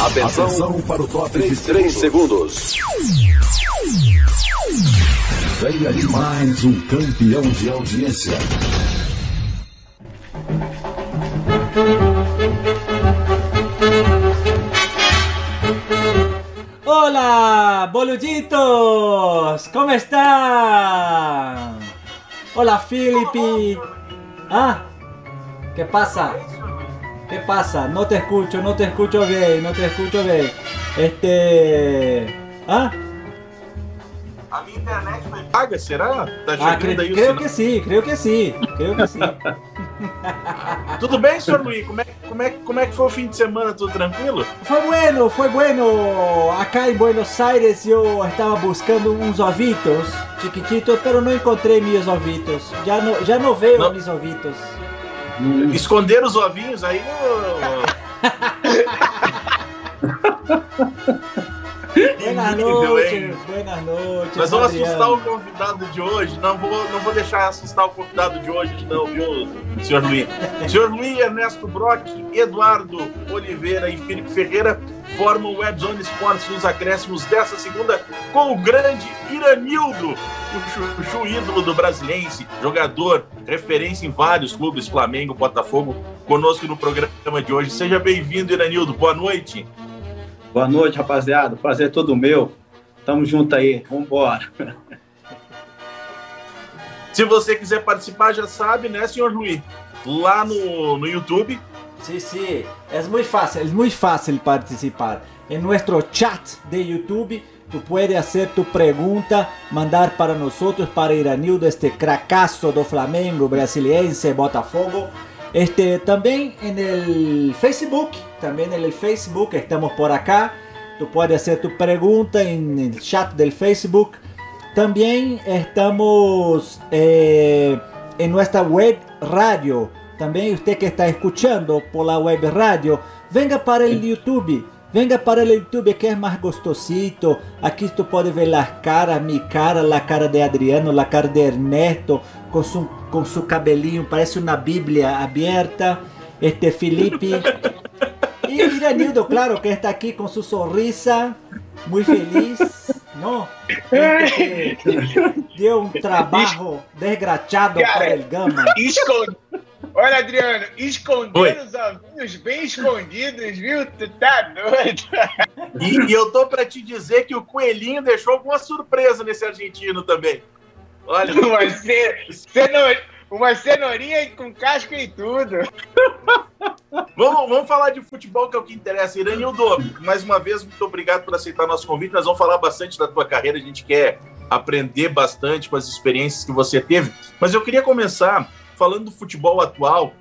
Atenção, Atenção para o top de 3 segundos. Venha de mais um campeão de audiência. Hola, boluditos, ¿cómo están? Hola, Filipe. Ah, ¿qué pasa? ¿Qué pasa? No te escucho, no te escucho bien, no te escucho bien. Este. ¿Ah? A minha internet foi paga, será? Tá ah, creio, aí creio que sim, creio que sim, creio que sim. Tudo bem, senhor Luiz? Como é, como, é, como é que foi o fim de semana? Tudo tranquilo? Foi bueno, foi bueno. Acá em Buenos Aires eu estava buscando uns ovitos chiquititos, pero não encontrei meus ovitos. Já não, já não veio não. meus ovitos. Hum. Esconder os ovinhos aí. Buenas noches, buenas noches. Nós vamos Adriano. assustar o convidado de hoje. Não vou, não vou deixar assustar o convidado de hoje, não, viu, senhor Luiz? senhor Luiz, Ernesto Brock, Eduardo Oliveira e Felipe Ferreira formam o Webzone Sports nos acréscimos dessa segunda com o grande Iranildo, o chuchu ídolo do Brasilense, jogador, referência em vários clubes, Flamengo, Botafogo, conosco no programa de hoje. Seja bem-vindo, Iranildo. Boa noite. Boa noite, rapaziada. Prazer é todo meu. Tamo junto aí. Vambora. Se você quiser participar, já sabe, né, senhor Luiz? Lá no, no YouTube. Sí, sí, es muy fácil, es muy fácil participar. En nuestro chat de YouTube, tú puedes hacer tu pregunta, mandar para nosotros, para Iranildo, este cracazo do Flamengo, brasiliense, Botafogo. Este, también en el Facebook, también en el Facebook, estamos por acá. Tú puedes hacer tu pregunta en el chat del Facebook. También estamos eh, en nuestra web radio. También usted que está escuchando por la web radio, venga para el YouTube. Venga para el YouTube que es más gostosito. Aquí tú puedes ver las caras, mi cara, la cara de Adriano, la cara de Ernesto, com su, com su cabelinho, parece uma Bíblia aberta. Este Felipe. E Iranildo, claro, que está aqui com sua sorrisa, muito feliz, não? Este, deu um trabalho desgraçado para o Gama. Esconde... Olha, Adriano, esconder os ovinhos bem escondidos, viu? Tu tá doido? E, e eu tô para te dizer que o Coelhinho deixou alguma surpresa nesse argentino também. Olha, uma, cenoura, uma cenourinha com casca e tudo. vamos, vamos falar de futebol, que é o que interessa. Iranildo, mais uma vez, muito obrigado por aceitar nosso convite. Nós vamos falar bastante da tua carreira, a gente quer aprender bastante com as experiências que você teve. Mas eu queria começar falando do futebol atual.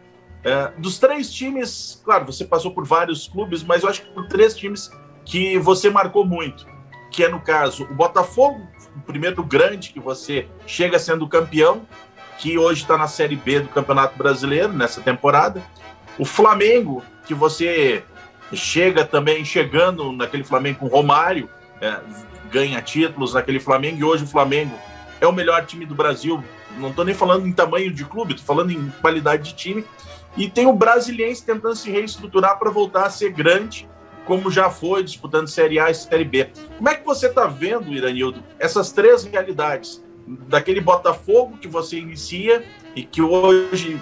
É, dos três times, claro, você passou por vários clubes, mas eu acho que por três times que você marcou muito, que é no caso o Botafogo, o primeiro grande que você chega sendo campeão, que hoje está na Série B do Campeonato Brasileiro nessa temporada. O Flamengo, que você chega também chegando naquele Flamengo com Romário, é, ganha títulos naquele Flamengo, e hoje o Flamengo é o melhor time do Brasil. Não estou nem falando em tamanho de clube, estou falando em qualidade de time. E tem o Brasiliense tentando se reestruturar para voltar a ser grande como já foi disputando Série A e Série B. Como é que você está vendo, Iranildo, essas três realidades? Daquele Botafogo que você inicia e que hoje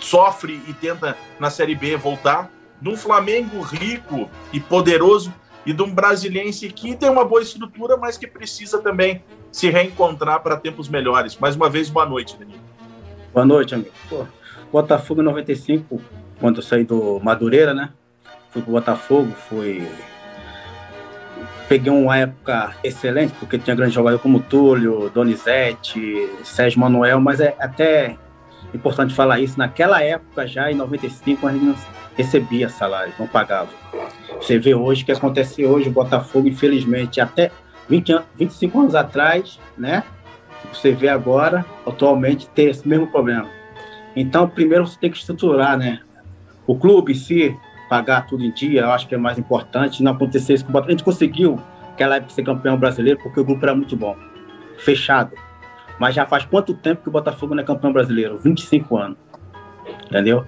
sofre e tenta na Série B voltar, de um Flamengo rico e poderoso e de um brasiliense que tem uma boa estrutura, mas que precisa também se reencontrar para tempos melhores. Mais uma vez, boa noite, Danilo. Boa noite, amigo. Pô, Botafogo 95, quando eu saí do Madureira, né? Fui pro Botafogo, fui. Peguei uma época excelente, porque tinha grandes jogadores como Túlio, Donizete, Sérgio Manuel, mas é até importante falar isso. Naquela época, já em 95, a gente não recebia salário, não pagava. Você vê hoje o que aconteceu hoje, o Botafogo, infelizmente, até 20 25 anos atrás, né? Você vê agora, atualmente, ter esse mesmo problema. Então, primeiro você tem que estruturar, né? O clube em si, pagar tudo em dia, eu acho que é mais importante. Não acontecer isso com o Botafogo. A gente conseguiu aquela época ser campeão brasileiro porque o grupo era muito bom, fechado. Mas já faz quanto tempo que o Botafogo não é campeão brasileiro? 25 anos. Entendeu?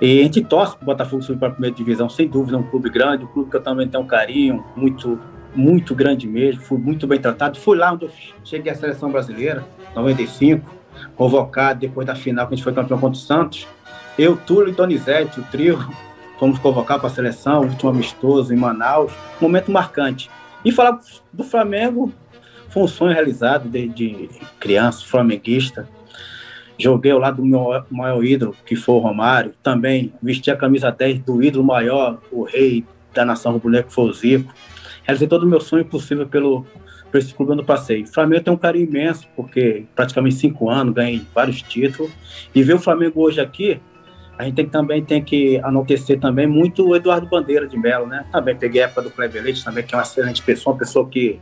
E a gente torce para o Botafogo subir para a primeira divisão, sem dúvida, é um clube grande, um clube que eu também tenho um carinho muito, muito grande mesmo, fui muito bem tratado. Fui lá onde eu cheguei à seleção brasileira, 95, convocado depois da final, que a gente foi campeão contra o Santos. Eu, Túlio e Donizete, o trio, fomos convocados para a seleção, último amistoso em Manaus, momento marcante. E falar do Flamengo foi um sonho realizado desde criança, flamenguista. Joguei ao lado do meu maior ídolo, que foi o Romário. Também vesti a camisa 10 do ídolo maior, o rei da nação rubro-negra, que foi o Zico. Realizei todo o meu sonho possível pelo, por esse clube onde passei. O Flamengo tem um carinho imenso, porque praticamente cinco anos, ganhei vários títulos. E ver o Flamengo hoje aqui, a gente tem, também tem que anoitecer também muito o Eduardo Bandeira de Mello, né? Também peguei a época do Kleber Leite, também, que é uma excelente pessoa, uma pessoa que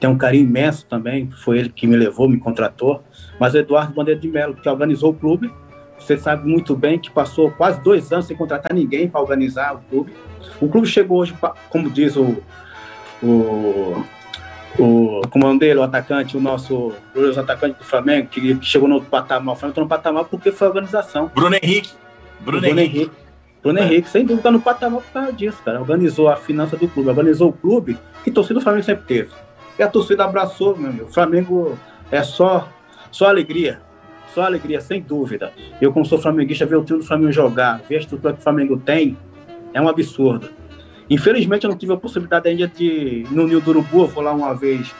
tem um carinho imenso também, foi ele que me levou, me contratou. Mas o Eduardo Bandeira de Mello, que organizou o clube, você sabe muito bem que passou quase dois anos sem contratar ninguém para organizar o clube. O clube chegou hoje, como diz o, o, o comando dele, o atacante, o nosso o atacante do Flamengo, que, que chegou no patamar, o Flamengo no patamar porque foi a organização. Bruno Henrique. Bruno, Bruno Henrique. Henrique. Bruno é. Henrique, sem dúvida, está no patamar por causa disso, cara. Organizou a finança do clube, organizou o clube que torcida do Flamengo sempre teve. E a torcida abraçou, meu amigo. O Flamengo é só, só alegria. Só alegria, sem dúvida. Eu, como sou flamenguista, ver o time do Flamengo jogar, ver a estrutura que o Flamengo tem, é um absurdo. Infelizmente, eu não tive a possibilidade ainda de ir no Nil do Urubu, eu vou lá uma vez,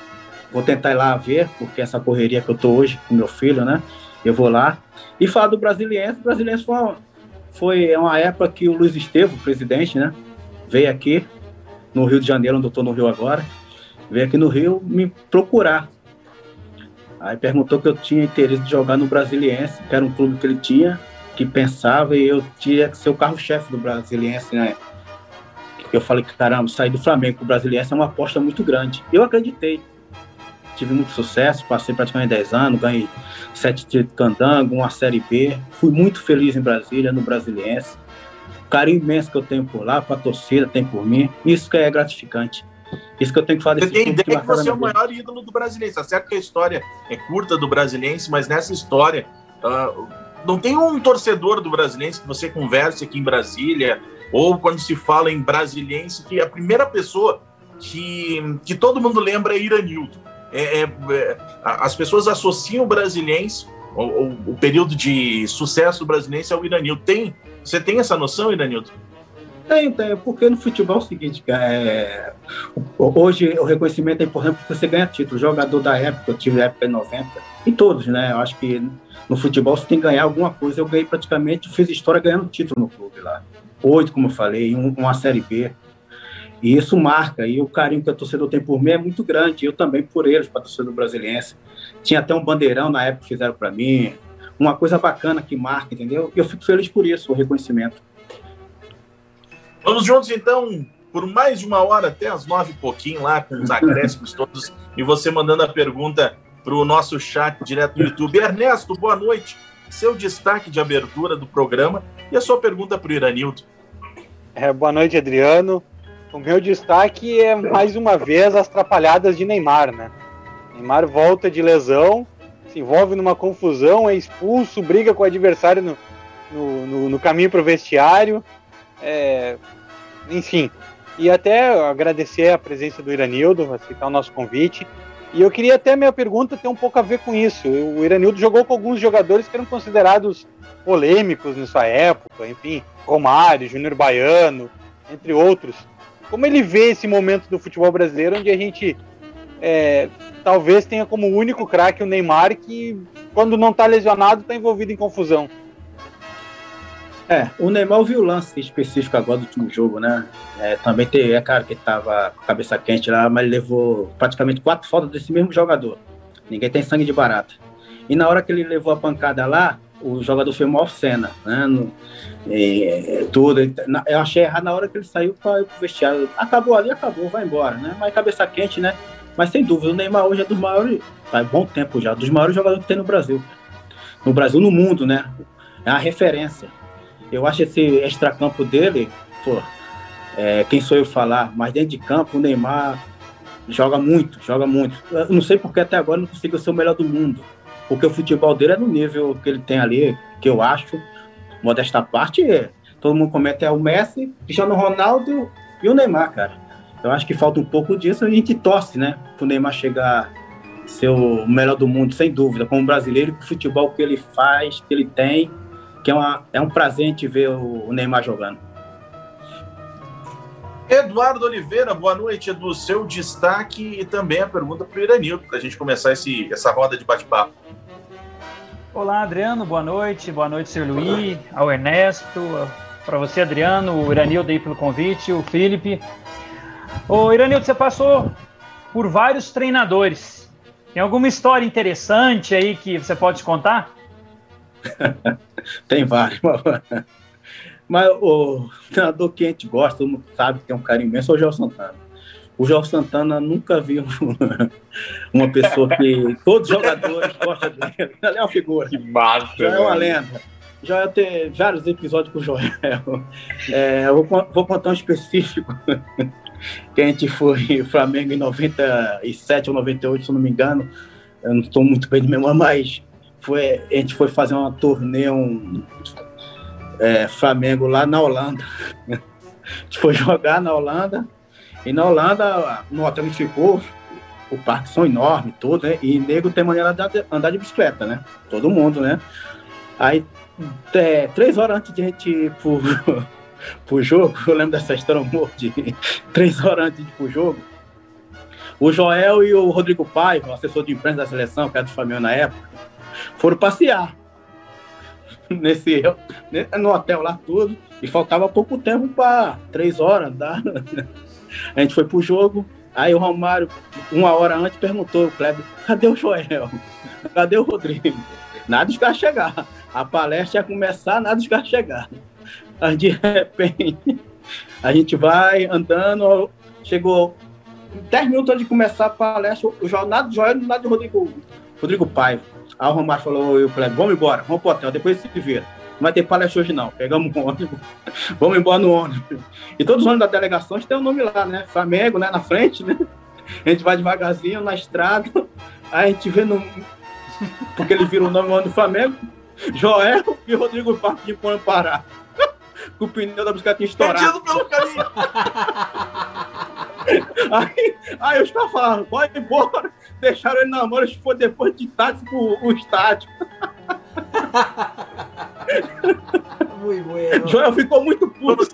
vou tentar ir lá ver, porque essa correria que eu tô hoje com meu filho, né? Eu vou lá. E falar do Brasiliense, o Brasiliense foi uma, foi uma época que o Luiz Estevo, presidente, né? Veio aqui no Rio de Janeiro, onde eu estou no Rio agora, veio aqui no Rio me procurar. Aí perguntou que eu tinha interesse de jogar no Brasiliense, que era um clube que ele tinha, que pensava, e eu tinha que ser o carro-chefe do Brasiliense, né? Eu falei caramba, sair do Flamengo para o Brasiliense é uma aposta muito grande. Eu acreditei. Tive muito sucesso, passei praticamente 10 anos, ganhei sete títulos de candango, uma Série B. Fui muito feliz em Brasília, no Brasiliense. O carinho imenso que eu tenho por lá, para a torcida, tem por mim. Isso que é gratificante. Isso que eu tenho que falar Você tem ideia que, você é o maior ídolo do brasileiro. Tá certo que a história é curta do brasileiro, mas nessa história, uh, não tem um torcedor do brasileiro que você converse aqui em Brasília, ou quando se fala em brasiliense, que a primeira pessoa que, que todo mundo lembra é Iranildo. É, é, é, as pessoas associam o brasiliense, o, o, o, período de sucesso do brasiliense ao Iranildo. Tem, você tem essa noção, Iranildo? Tem, tem, porque no futebol é o seguinte, é, hoje o reconhecimento é importante porque você ganha título. Jogador da época, eu tive época em 90, e todos, né? Eu acho que no futebol você tem que ganhar alguma coisa. Eu ganhei praticamente, fiz história ganhando título no clube lá. Oito, como eu falei, um, uma Série B. E isso marca, e o carinho que a torcedor tem por mim é muito grande. Eu também por eles, para a torcedor brasiliense. Tinha até um bandeirão na época que fizeram para mim. Uma coisa bacana que marca, entendeu? Eu fico feliz por isso, o reconhecimento. Vamos juntos, então, por mais de uma hora, até as nove e pouquinho, lá com os acréscimos todos, e você mandando a pergunta para o nosso chat direto do YouTube. Ernesto, boa noite. Seu destaque de abertura do programa e a sua pergunta para o Iranildo. É, boa noite, Adriano. O meu destaque é, mais uma vez, as atrapalhadas de Neymar, né? Neymar volta de lesão, se envolve numa confusão, é expulso, briga com o adversário no, no, no, no caminho para o vestiário. É, enfim, e até agradecer a presença do Iranildo, aceitar o nosso convite. E eu queria até minha pergunta ter um pouco a ver com isso. O Iranildo jogou com alguns jogadores que eram considerados polêmicos na sua época, enfim, Romário, Júnior Baiano, entre outros. Como ele vê esse momento do futebol brasileiro onde a gente é, talvez tenha como único craque o Neymar que, quando não está lesionado, está envolvido em confusão? É, o Neymar viu o lance específico agora do último jogo, né? É, também tem, é claro que ele tava com a cabeça quente lá, mas levou praticamente quatro faltas desse mesmo jogador. Ninguém tem sangue de barata. E na hora que ele levou a pancada lá, o jogador foi maior cena, né? No, e, tudo. Eu achei errado na hora que ele saiu para o vestiário. Acabou ali, acabou, vai embora, né? Mas cabeça quente, né? Mas sem dúvida, o Neymar hoje é dos maiores, faz bom tempo já, dos maiores jogadores que tem no Brasil. No Brasil, no mundo, né? É uma referência. Eu acho esse extracampo dele, pô, é, quem sou eu falar, mas dentro de campo o Neymar joga muito, joga muito. Eu não sei porque até agora não conseguiu ser o melhor do mundo, porque o futebol dele é no nível que ele tem ali, que eu acho, modesta parte, todo mundo comenta é o Messi, Cristiano Ronaldo e o Neymar, cara. Eu acho que falta um pouco disso, a gente torce, né? Para o Neymar chegar ser o melhor do mundo, sem dúvida, como brasileiro, com o futebol que ele faz, que ele tem, que é, uma, é um prazer a gente ver o Neymar jogando. Eduardo Oliveira, boa noite, do seu destaque e também a pergunta para o Iranildo, para a gente começar esse, essa roda de bate-papo. Olá, Adriano, boa noite, boa noite, Sr. Luiz, ao Ernesto, para você, Adriano, o Iranildo aí pelo convite, o Felipe. Ô, Iranildo, você passou por vários treinadores. Tem alguma história interessante aí que você pode contar? Tem vários. Mas o treinador que a gente gosta, todo mundo sabe que tem um carinho imenso, é o João Santana. O João Santana nunca viu uma pessoa que todos os jogadores gostam dele. Ele é uma figura. Que massa. Já é uma lenda. Já tem vários episódios com o Joel. É, eu vou, vou contar um específico. que a gente foi Flamengo em 97 ou 98, se eu não me engano. Eu não estou muito bem de memória, mas foi, a gente foi fazer uma turnê, um, é, Flamengo lá na Holanda. A gente foi jogar na Holanda. E na Holanda, no hotel que ficou, o parque são enorme, tudo, né? E nego tem maneira de andar de bicicleta, né? Todo mundo, né? Aí, é, três horas antes de a gente ir pro, pro jogo, eu lembro dessa história um de três horas antes de ir pro jogo, o Joel e o Rodrigo Paiva, assessor de imprensa da seleção, que era do Flamengo na época, foram passear nesse no hotel lá tudo e faltava pouco tempo para três horas tá? a gente foi pro jogo aí o Romário uma hora antes perguntou o Kleber cadê o Joel? Cadê o Rodrigo? Nada de caras chegar. A palestra ia começar nada de caras chegar. Aí de repente a gente vai andando chegou 10 minutos antes de começar a palestra o Joel nada de Joel nada de Rodrigo Rodrigo Paiva Aí o Romário falou, eu falei, vamos embora, vamos pro hotel, depois se vira. Não vai ter palestra hoje não. Pegamos um ônibus, vamos embora no ônibus. E todos os ônibus da delegação tem o um nome lá, né? Flamengo, né? Na frente, né? A gente vai devagarzinho na estrada, aí a gente vê no. Porque ele vira o nome do Flamengo, Joel e Rodrigo Parque foram parar. Com o pneu da bicicleta estourado. pelo caminho. Aí, aí os caras falaram, pode embora. Deixaram ele na mão, eles foram depois de pro o estádio. Muito bueno. Joel ficou muito puto.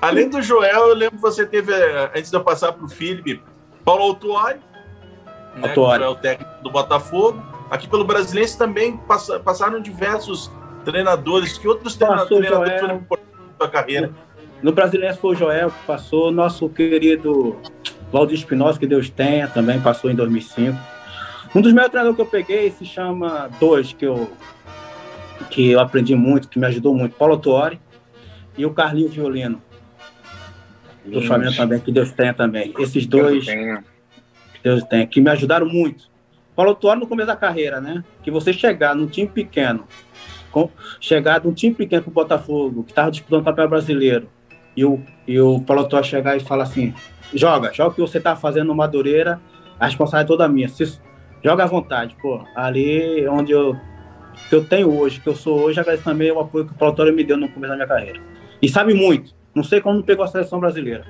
Além do Joel, eu lembro que você teve, eh, antes de eu passar pro Felipe, Paulo Autuari, né, que é o técnico do Botafogo. Aqui pelo Brasilense também passaram diversos treinadores. Que outros Passou treinadores foram importantes na sua carreira? No Brasileiro foi o Joel que passou, nosso querido Valdir Espinosa, que Deus tenha, também passou em 2005. Um dos meus treinadores que eu peguei se chama dois, que eu, que eu aprendi muito, que me ajudou muito, Paulo Tuori e o Carlinho Violino. Do. Flamengo também, que Deus tenha também. Esses dois, Deus tenha, que me ajudaram muito. Paulo Tuori no começo da carreira, né? Que você chegar num time pequeno, com, chegar de um time pequeno pro Botafogo, que estava disputando o papel brasileiro, e o, e o Paulo Torres chegar e falar assim: joga, joga o que você tá fazendo no Madureira, a responsabilidade é toda minha. Se, joga à vontade, pô. Ali onde eu, que eu tenho hoje, que eu sou hoje, agradeço também o apoio que o Paulo Torres me deu no começo da minha carreira. E sabe muito. Não sei como não pegou a seleção brasileira.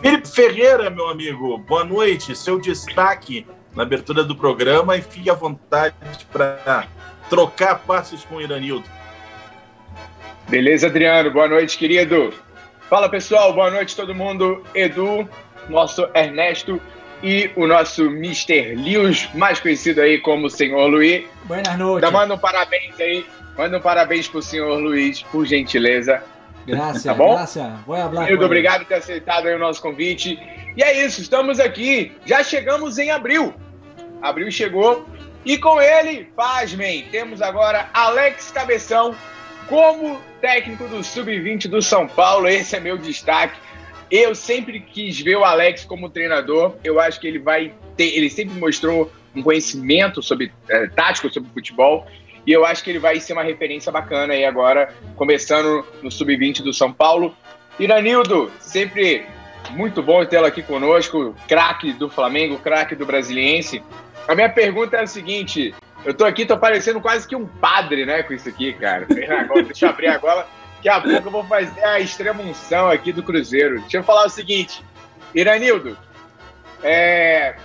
Felipe Ferreira, meu amigo, boa noite. Seu destaque na abertura do programa e fique à vontade para trocar passos com o Iranildo. Beleza, Adriano? Boa noite, querido. Fala, pessoal. Boa noite, todo mundo. Edu, nosso Ernesto e o nosso Mr. Lewis, mais conhecido aí como Senhor Luiz. Boa noite. Então, manda um parabéns aí. Manda um parabéns pro Senhor Luiz, por gentileza. Graças, tá bom? Graças. Muito obrigado por ter aceitado o nosso convite. E é isso, estamos aqui. Já chegamos em abril. Abril chegou. E com ele, pasmem, temos agora Alex Cabeção como técnico do Sub-20 do São Paulo, esse é meu destaque. Eu sempre quis ver o Alex como treinador. Eu acho que ele vai ter. Ele sempre mostrou um conhecimento sobre é, tático sobre futebol. E eu acho que ele vai ser uma referência bacana aí agora, começando no Sub-20 do São Paulo. Iranildo, sempre muito bom tê-lo aqui conosco, craque do Flamengo, craque do Brasiliense. A minha pergunta é a seguinte: Eu tô aqui, tô parecendo quase que um padre, né, com isso aqui, cara. Deixa eu abrir agora. Daqui a pouco eu vou fazer a extrema unção aqui do Cruzeiro. Deixa eu falar o seguinte, Iranildo, é,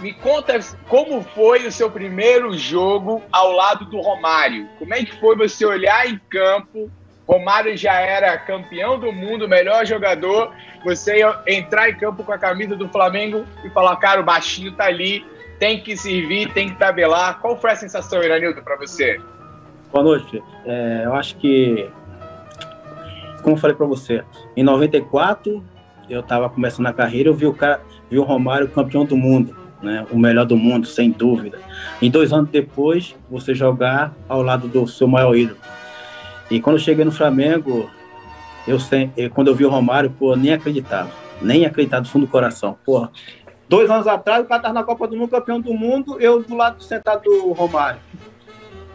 me conta como foi o seu primeiro jogo ao lado do Romário. Como é que foi você olhar em campo? Romário já era campeão do mundo, melhor jogador. Você entrar em campo com a camisa do Flamengo e falar, cara, o baixinho tá ali, tem que servir, tem que tabelar. Qual foi a sensação, Iranildo, para você? Boa noite. É, eu acho que, como eu falei para você, em 94 eu estava começando a carreira, eu vi o cara, vi o Romário campeão do mundo, né? O melhor do mundo, sem dúvida. E dois anos depois, você jogar ao lado do seu maior ídolo. E quando eu cheguei no Flamengo, eu, quando eu vi o Romário, pô, nem acreditava, nem acreditava do fundo do coração. Porra, dois anos atrás, o cara estava na Copa do Mundo, campeão do mundo, eu do lado sentado do Romário.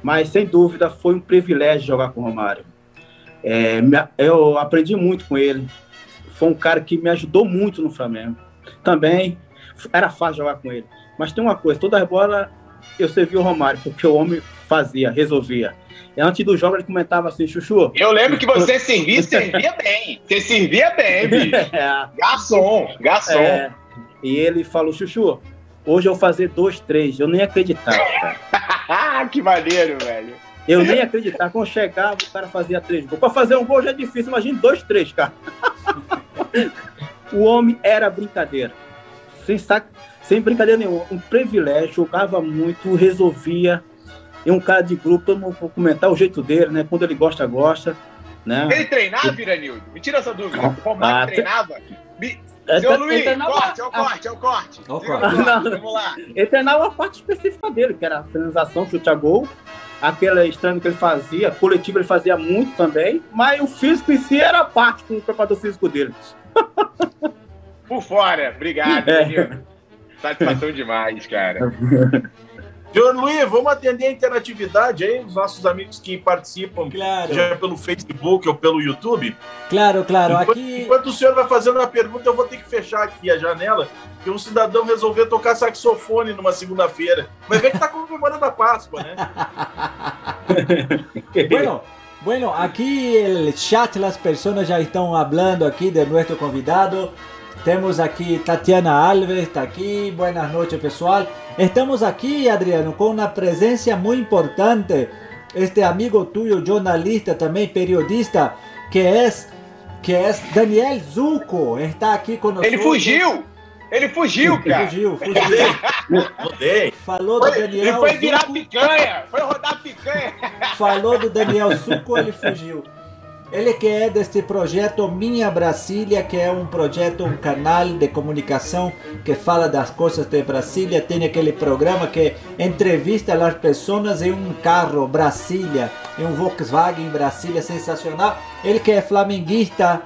Mas sem dúvida foi um privilégio jogar com o Romário. É, eu aprendi muito com ele. Foi um cara que me ajudou muito no Flamengo. Também era fácil jogar com ele. Mas tem uma coisa, toda a bola eu servi o Romário, porque o homem fazia, resolvia. E antes do jogo ele comentava assim, Chuchu. Eu lembro que você servia servia bem. Você servia bem, bicho. É. Garçom, garçom. É. E ele falou, Chuchu, hoje eu vou fazer dois, três. Eu nem acreditava, cara. que maneiro, velho. Eu nem acreditava. Quando chegava, o cara fazia três gols. Pra fazer um gol já é difícil. Imagina dois, três, cara. o homem era brincadeira. Sem, sac... Sem brincadeira nenhuma. Um privilégio. Jogava muito, resolvia. E um cara de grupo, todo mundo comentar o jeito dele, né? Quando ele gosta, gosta. Né? Ele treinava, Viranildo? Me tira essa dúvida. O Romário ah, treinava? Me... É, Seu Luiz, treinava, corte, é o corte, é o corte. É o corte. Vamos lá. Ele treinava a parte específica dele, que era a finalização, chute a gol. Aquele estranho que ele fazia, coletivo ele fazia muito também, mas o físico em si era parte com o preparador físico dele. Por fora, obrigado, é. Satisfação demais, cara. Senhor Luiz, vamos atender a interatividade aí, os nossos amigos que participam, claro. já pelo Facebook ou pelo YouTube. Claro, claro. Enquanto, aqui... enquanto o senhor vai fazendo a pergunta, eu vou ter que fechar aqui a janela, porque um cidadão resolveu tocar saxofone numa segunda-feira. Mas vê que tá comemorando a Páscoa, né? bueno, bueno, aqui el chat, as pessoas já estão falando aqui de nosso convidado. Temos aqui Tatiana Alves, está aqui. Buenas noches, pessoal. Estamos aqui, Adriano, com uma presença muito importante. Este amigo tuyo, jornalista, também periodista, que é que é Daniel Zuco, está aqui conosco. Ele fugiu! Ele fugiu, cara. Fugiu, fugiu. Rodei. Falou do Daniel Ele foi virar picanha. Foi rodar picanha. Falou do Daniel Zuco, ele fugiu. Ele que é deste projeto Minha Brasília, que é um projeto, um canal de comunicação que fala das coisas de Brasília. Tem aquele programa que entrevista as pessoas em um carro Brasília, em um Volkswagen Brasília sensacional. Ele que é flamenguista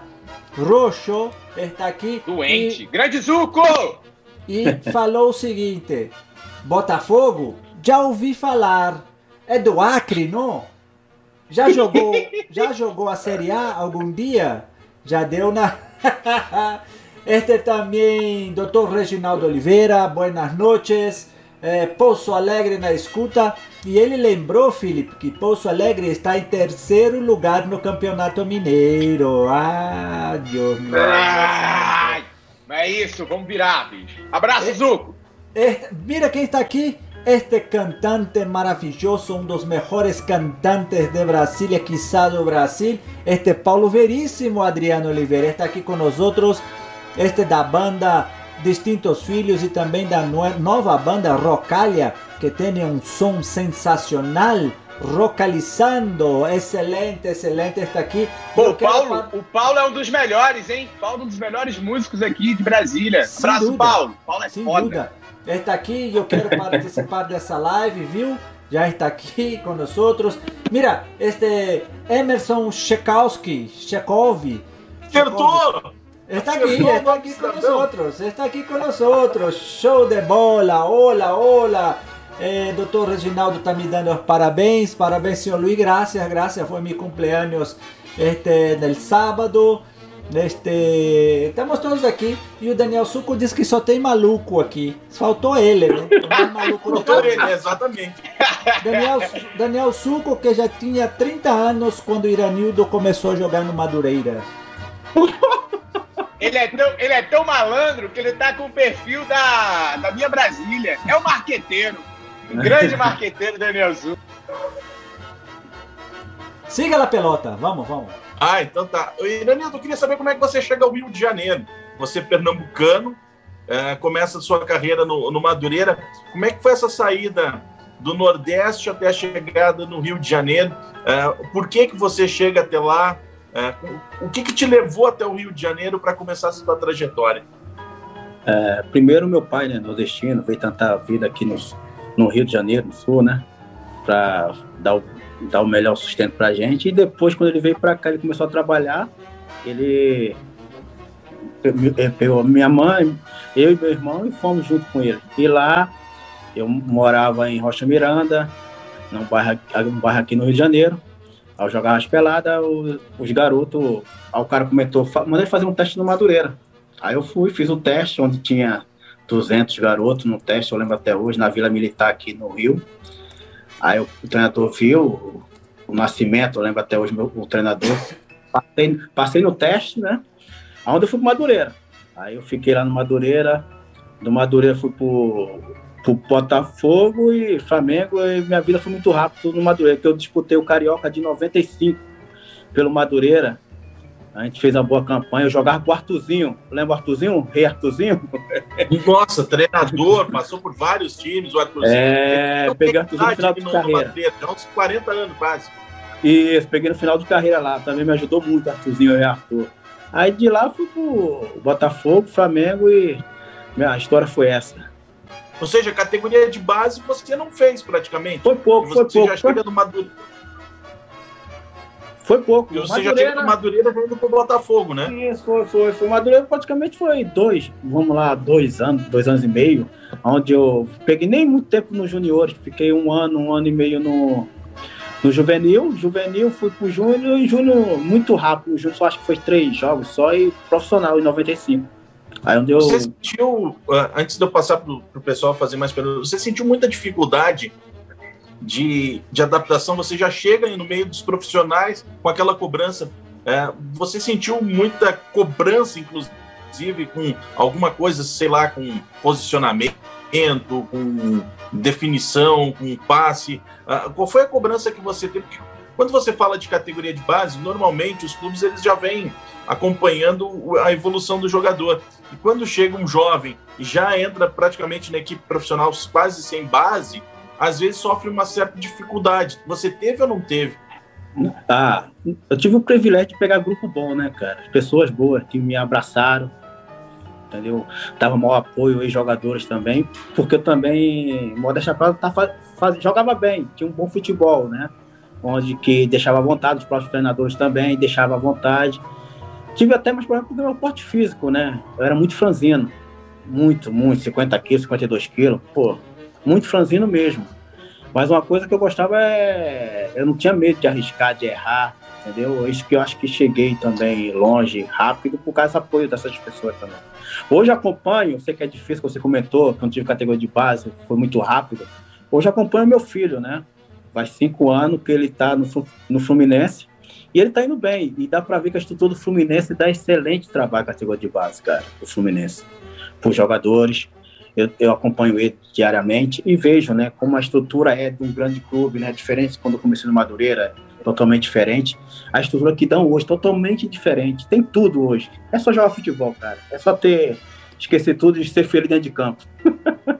roxo, está aqui. Doente. E, Grande Zuco! E falou o seguinte: Botafogo, já ouvi falar. É do Acre, não? Já jogou, já jogou a Série A algum dia? Já deu na. este também, Dr. Reginaldo Oliveira, buenas noches. É, Poço Alegre na escuta. E ele lembrou, Felipe, que Poço Alegre está em terceiro lugar no Campeonato Mineiro. Ah, Deus meu. é isso, vamos virar, bicho. Abraço, Zuco. Este, mira quem está aqui este cantante maravilloso, um dos melhores cantantes de Brasília, quizá do Brasil, este Paulo Veríssimo Adriano Oliveira, está aqui nós, este da banda Distintos Filhos e também da nova banda Rocalia, que tem um som sensacional. Rocalizando, excelente, excelente, está aqui. Pô, o Paulo, o Paulo é um dos melhores, hein? Paulo é um dos melhores músicos aqui de Brasília. Sem Abraço, dúvida. Paulo. Paulo é Sem foda. Dúvida está aqui, eu quero participar dessa live, viu? Já está aqui com nós. Mira, este Emerson Chekowski, Chekhov. Acertou! Está aqui, está aqui com nós. Está aqui com nós. Show de bola. Hola, hola. Eh, doutor Reginaldo está me dando parabéns. Parabéns, senhor Luiz. Graças, graças. Foi meu cumpleaños este, del sábado. Este, estamos todos aqui e o Daniel Suco diz que só tem maluco aqui. Faltou ele, né? Maluco Faltou ele, exatamente. Daniel, Daniel Suco, que já tinha 30 anos quando Iranildo começou a jogar no Madureira. Ele é, tão, ele é tão malandro que ele tá com o perfil da, da minha Brasília. É o marqueteiro. Um grande marqueteiro, Daniel Suco. Siga a pelota, vamos, vamos. Ah, então tá. Iranildo, eu queria saber como é que você chega ao Rio de Janeiro. Você é pernambucano, é, começa a sua carreira no, no Madureira. Como é que foi essa saída do Nordeste até a chegada no Rio de Janeiro? É, por que, que você chega até lá? É, o que, que te levou até o Rio de Janeiro para começar a sua trajetória? É, primeiro, meu pai, né, nordestino, veio tentar vida aqui no, no Rio de Janeiro, no Sul, né, para dar o dar o melhor sustento para a gente. E depois, quando ele veio para cá, ele começou a trabalhar. Ele pegou minha mãe, eu e meu irmão e fomos junto com ele. E lá eu morava em Rocha Miranda, num bairro, um bairro aqui no Rio de Janeiro. Ao jogar as peladas, os, os garotos, o cara comentou, mandei fazer um teste no Madureira. Aí eu fui, fiz o um teste, onde tinha 200 garotos no teste, eu lembro até hoje, na Vila Militar aqui no Rio. Aí o, treinador viu o, Nascimento, eu lembro até hoje meu, o treinador. Passei, passei no teste, né? Onde eu fui pro Madureira. Aí eu fiquei lá no Madureira. Do Madureira fui pro, pro Botafogo e Flamengo. E minha vida foi muito rápido no Madureira, porque eu disputei o Carioca de 95 pelo Madureira. A gente fez uma boa campanha. Eu jogava com o Artuzinho. Lembra o Artuzinho? Rei Artuzinho? Nossa, treinador, passou por vários times, o Artuzinho. É, peguei o Artuzinho no final de carreira. Já uns 40 anos quase. Isso, peguei no final de carreira lá. Também me ajudou muito o Artuzinho e o Arthur. Aí de lá fui pro Botafogo, Flamengo e minha história foi essa. Ou seja, categoria de base você não fez praticamente. Foi pouco, foi você pouco. já chega no Maduro. Foi pouco. E você Madureira... já no Madureira já indo pro Botafogo, né? Isso, foi, foi. Foi Madureira praticamente foi dois, vamos lá, dois anos, dois anos e meio, onde eu peguei nem muito tempo nos juniores, fiquei um ano, um ano e meio no, no juvenil. Juvenil fui pro júnior e júnior muito rápido. O júnior só acho que foi três jogos só e profissional em 95. Aí onde eu... Você sentiu, ah, antes de eu passar pro, pro pessoal fazer mais perguntas, você sentiu muita dificuldade de, de adaptação, você já chega no meio dos profissionais com aquela cobrança. É, você sentiu muita cobrança, inclusive, com alguma coisa, sei lá, com posicionamento, com definição, com passe? Uh, qual foi a cobrança que você teve? Porque quando você fala de categoria de base, normalmente os clubes eles já vêm acompanhando a evolução do jogador. E quando chega um jovem e já entra praticamente na equipe profissional quase sem base, às vezes sofre uma certa dificuldade. Você teve ou não teve? Ah, eu tive o privilégio de pegar grupo bom, né, cara? Pessoas boas que me abraçaram, entendeu? Dava maior apoio e jogadores também, porque eu também, modéstia faz, jogava bem, tinha um bom futebol, né? Onde que deixava à vontade, os próprios treinadores também deixava à vontade. Tive até mais problema com o meu porte físico, né? Eu era muito franzino, muito, muito, 50 quilos, 52 quilos, pô, muito franzino mesmo. Mas uma coisa que eu gostava é. Eu não tinha medo de arriscar, de errar, entendeu? Isso que eu acho que cheguei também longe, rápido, por causa do apoio dessas pessoas também. Hoje acompanho, sei que é difícil, você comentou, que eu não tive categoria de base, foi muito rápido. Hoje acompanho meu filho, né? Faz cinco anos que ele está no, no Fluminense e ele está indo bem. E dá para ver que a estrutura do Fluminense dá excelente trabalho com a categoria de base, cara, do Fluminense. Por jogadores, eu, eu, acompanho ele diariamente e vejo, né, como a estrutura é de um grande clube, né, diferente quando eu comecei no Madureira, totalmente diferente. A estrutura que dão hoje, totalmente diferente. Tem tudo hoje. É só jogar futebol, cara. É só ter, esquecer tudo e ser feliz dentro de campo.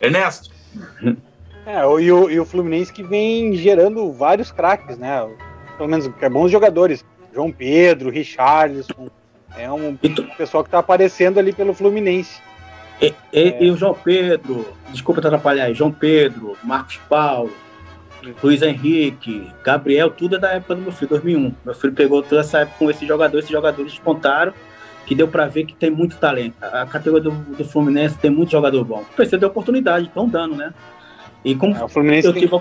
Ernesto? É, e o, e o Fluminense que vem gerando vários craques, né? Pelo menos é bons jogadores. João Pedro, Richarlison. É um pessoal que está aparecendo ali pelo Fluminense. E, e, é. e, o João Pedro, desculpa te atrapalhar aí, João Pedro, Marcos Paulo, Luiz Henrique, Gabriel, tudo é da época do meu filho, 2001. Meu filho pegou toda essa época com esses jogadores, esses jogadores despontaram, que deu para ver que tem muito talento. A categoria do, do Fluminense tem muito jogador bom. Precisa de oportunidade, estão dando, né? E como é, o Fluminense eu tem... tive...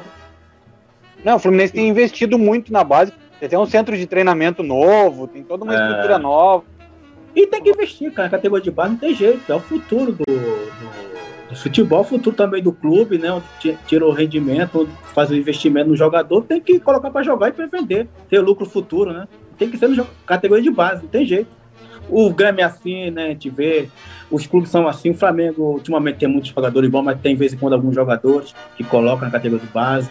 Não, o Fluminense tem investido muito na base. Tem um centro de treinamento novo, tem toda uma é... estrutura nova. E tem que investir, cara. A categoria de base não tem jeito. É o futuro do, do, do futebol, o futuro também do clube, né? Onde ti- tira o rendimento, faz o investimento no jogador, tem que colocar para jogar e para vender, ter lucro futuro, né? Tem que ser jo- categoria de base, não tem jeito. O Grêmio é assim, né? A gente vê, os clubes são assim. O Flamengo, ultimamente, tem muitos jogadores bons, mas tem, de vez em quando, alguns jogadores que colocam na categoria de base.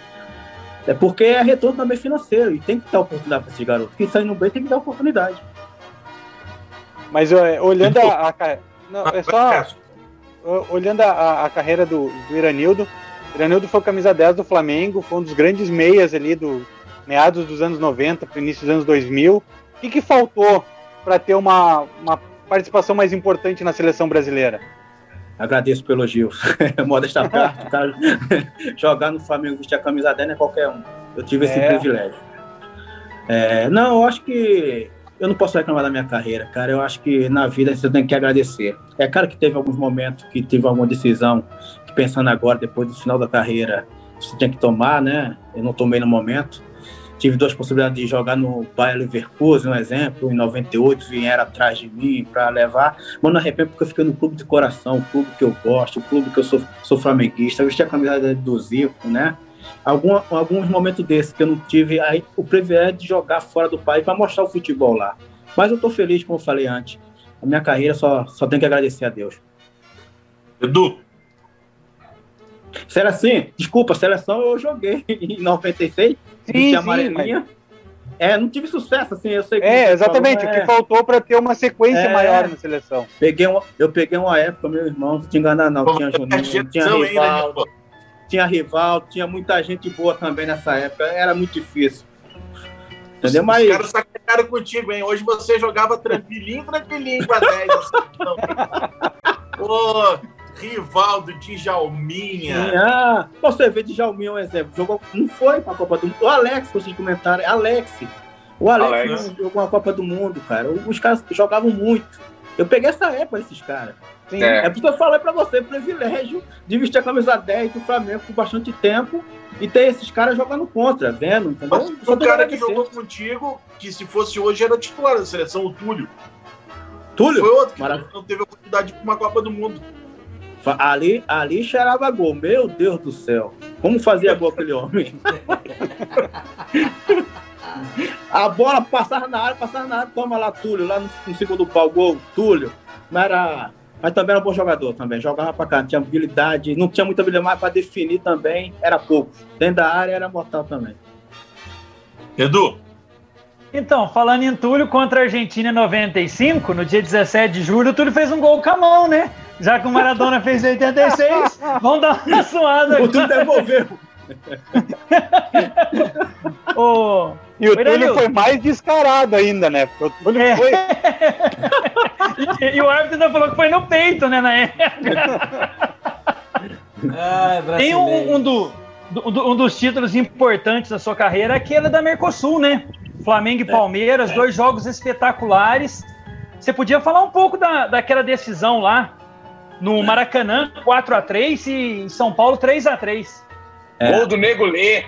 É porque é retorno também financeiro e tem que dar oportunidade para esses garotos. Quem sai no bem tem que dar oportunidade. Mas é, olhando a, a não, é só olhando a, a carreira do, do Iranildo, o Iranildo foi camisa 10 do Flamengo, foi um dos grandes meias ali do meados dos anos 90 para início dos anos 2000. O que, que faltou para ter uma, uma participação mais importante na seleção brasileira? Agradeço pelo elogio. Modesta parte, tá? Jogar no Flamengo, vestir a camisa 10 não é qualquer um. Eu tive esse É. privilégio. É, não, eu acho que eu não posso reclamar da minha carreira, cara. Eu acho que na vida você tem que agradecer. É claro que teve alguns momentos que teve alguma decisão que pensando agora, depois do final da carreira, você tinha que tomar, né? Eu não tomei no momento. Tive duas possibilidades de jogar no Bayer Leverkusen, um exemplo. Em 98 vieram atrás de mim para levar. Mas não arrependo porque eu fiquei no clube de coração, o clube que eu gosto, o clube que eu sou, sou flamenguista. Eu vesti a camisa do Zico, né? Algum, alguns momentos desses que eu não tive aí, o privilégio de jogar fora do país para mostrar o futebol lá. Mas eu estou feliz, como eu falei antes. A minha carreira só, só tenho que agradecer a Deus. Edu, Se era assim, desculpa, seleção eu joguei em 96, Sim, amarelinha. É, não tive sucesso, assim, eu sei que É, exatamente. falou, o que é. faltou para ter uma sequência É. maior na seleção. Peguei uma, eu peguei uma época, meu irmão, não te enganar não, Pô, tinha é Juninho, tinha ainda, né, Rivaldo, pô? Tinha Rivaldo, tinha muita gente boa também nessa época, era muito difícil. Entendeu? Mas Os caras sacanearam contigo, hein? Hoje você jogava tranquilinho, tranquilinho com a 10. assim, não. Pô, Rivaldo, Djalminha. Ah, você vê de Jalminha um exemplo. Jogou, não foi pra Copa do Mundo. O Alex, vocês comentaram, é Alex. O Alex, Alex. não jogou a Copa do Mundo, cara. Os caras jogavam muito. Eu peguei essa época desses caras. Sim. É. É porque eu falei pra você, privilégio de vestir a camisa 10 do Flamengo por bastante tempo e ter esses caras jogando contra, vendo, entendeu? Mas Só o cara que jogou contigo, que se fosse hoje era titular da seleção, o Túlio. Túlio, Foi outro que Maravilha. não teve a oportunidade de ir pra uma Copa do Mundo. ali, ali cheirava gol. Meu Deus do céu. Como fazia gol aquele homem? a bola passava na área, passava na área, toma lá Túlio, lá no, no segundo pau, gol, Túlio. Mas, era, mas também era um bom jogador também. Jogava pra cá, tinha habilidade, não tinha muita habilidade, mas pra definir também era pouco. Dentro da área era mortal também. Edu, Então, falando em Túlio contra a Argentina em 95, no dia 17 de julho, o Túlio fez um gol com a mão, né? Já que o Maradona fez em 86, vamos dar uma suada O Túlio devolveu. Ô, E o Túlio foi mais descarado ainda, né? Porque o Túlio É. foi. e, e o árbitro ainda falou que foi no peito, né, na época. Ai, Tem um, um do- do- um dos títulos importantes da sua carreira, aquele da Mercosul, né? Flamengo e Palmeiras, dois jogos espetaculares. Você podia falar um pouco da, daquela decisão lá no Maracanã, 4 a 3 e em São Paulo 3 a 3 É. Gol do Nego Lê.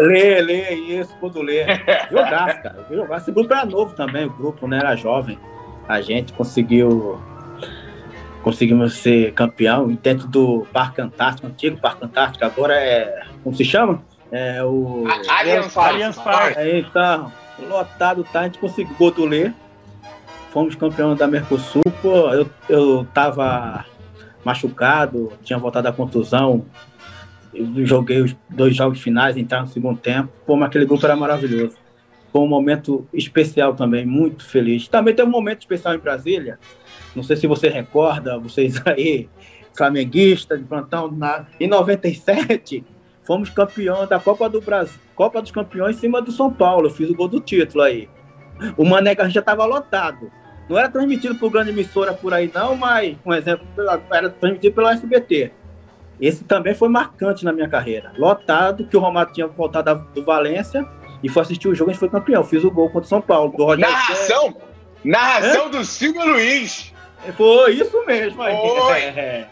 Lê, lê, isso, quando lê. Jogasse, cara. Jogasse. Esse grupo era novo também, o grupo, né? Era jovem. A gente conseguiu. Conseguimos ser campeão dentro do Parque Antártico, antigo Parque Antártico, agora é. Como se chama? É o. A- Allianz Parque. Allianz. É, então, lotado tá, a gente conseguiu Godolê. Fomos campeões da Mercosul, pô, eu, eu tava machucado, tinha voltado da contusão, eu joguei os dois jogos finais, entrar no segundo tempo, mas aquele grupo era maravilhoso. Foi um momento especial também, muito feliz. Também tem um momento especial em Brasília, não sei se você recorda, vocês aí, flamenguistas de plantão, na, em 97, fomos campeão da Copa do Brasil, Copa dos Campeões em cima do São Paulo. Eu fiz o gol do título aí. O Mané já estava lotado. Não era transmitido por grande emissora por aí, não, mas, um exemplo, pela- era transmitido pelo SBT. Esse também foi marcante na minha carreira. Lotado, que o Romário tinha voltado do Valência e foi assistir o jogo e a gente foi campeão. Fiz o gol contra o São Paulo. Do Narração. Narração do Silvio Luiz. César. Foi isso mesmo aí. Foi. É,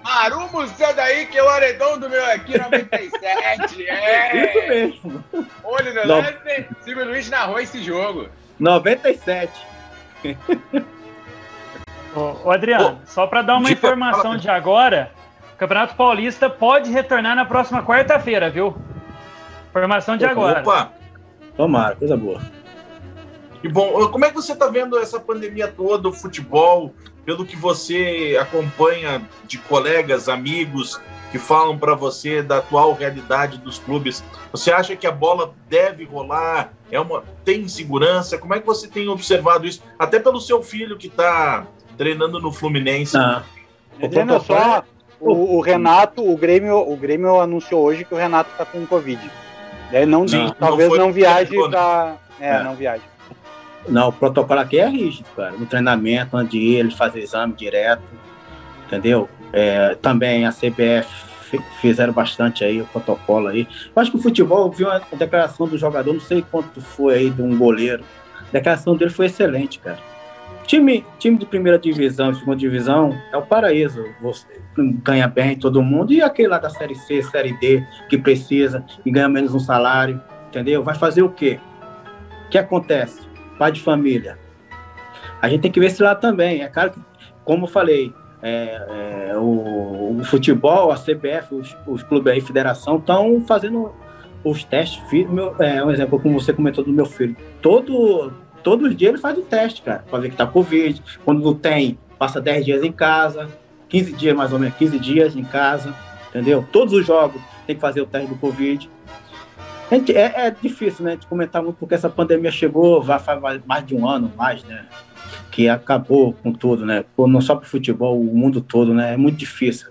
seu daí, que é o aredão do meu aqui, 97. É. isso mesmo. Olho no lance. Silvio Luiz narrou esse jogo. 97. Ô, ô, Adriano, só para dar uma informação de agora, Campeonato Paulista pode retornar na próxima quarta-feira, viu? Informação de agora. Opa! Tomara, coisa boa. E bom, como é que você está vendo essa pandemia toda, o futebol, pelo que você acompanha de colegas, amigos que falam para você da atual realidade dos clubes? Você acha que a bola deve rolar? É uma tem segurança? Como é que você tem observado isso? Até pelo seu filho que está treinando no Fluminense. Ah, o protocolo só o, o Renato, o Grêmio, o Grêmio anunciou hoje que o Renato tá com Covid. Daí não, Sim, talvez não não, viaje né? pra. É, É. não viaje. Não, o protocolo aqui é rígido, cara. No treinamento, antes de ir, eles fazem exame direto, entendeu? É, também a CBF fi- fizeram bastante aí o protocolo aí. Eu acho que o futebol, eu vi uma declaração do jogador, não sei quanto foi aí, de um goleiro. A declaração dele foi excelente, cara. Time, time de primeira divisão e segunda divisão é o paraíso. Você ganha bem todo mundo. E aquele lá da Série C, Série D, que precisa e ganha menos um salário, entendeu? Vai fazer o quê? O que acontece? Pai de família. A gente tem que ver esse lado também. É claro que, como eu falei, é, é, o, o futebol, a CBF, os, os clubes aí, federação, estão fazendo os testes. Fi- Meu, é, um exemplo, como você comentou do meu filho. Todo, todos os dias ele faz o teste, cara, para ver que tá Covid. Quando não tem, passa 10 dias em casa, 15 dias mais ou menos, 15 dias em casa, entendeu? Todos os jogos tem que fazer o teste do Covid. Gente- é, é difícil, né, de comentar muito, porque essa pandemia chegou, vai faz mais de um ano, mais, né? Que acabou com tudo, né? Não só para o futebol, o mundo todo, né? É muito difícil.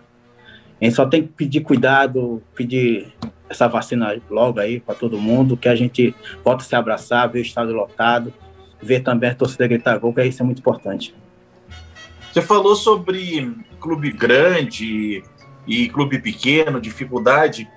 A gente só tem que pedir cuidado, pedir essa vacina logo aí para todo mundo, que a gente volta a se abraçar, ver o estádio lotado, ver também a torcida gritar gol, que isso é muito importante. Você falou sobre clube grande e clube pequeno, dificuldade.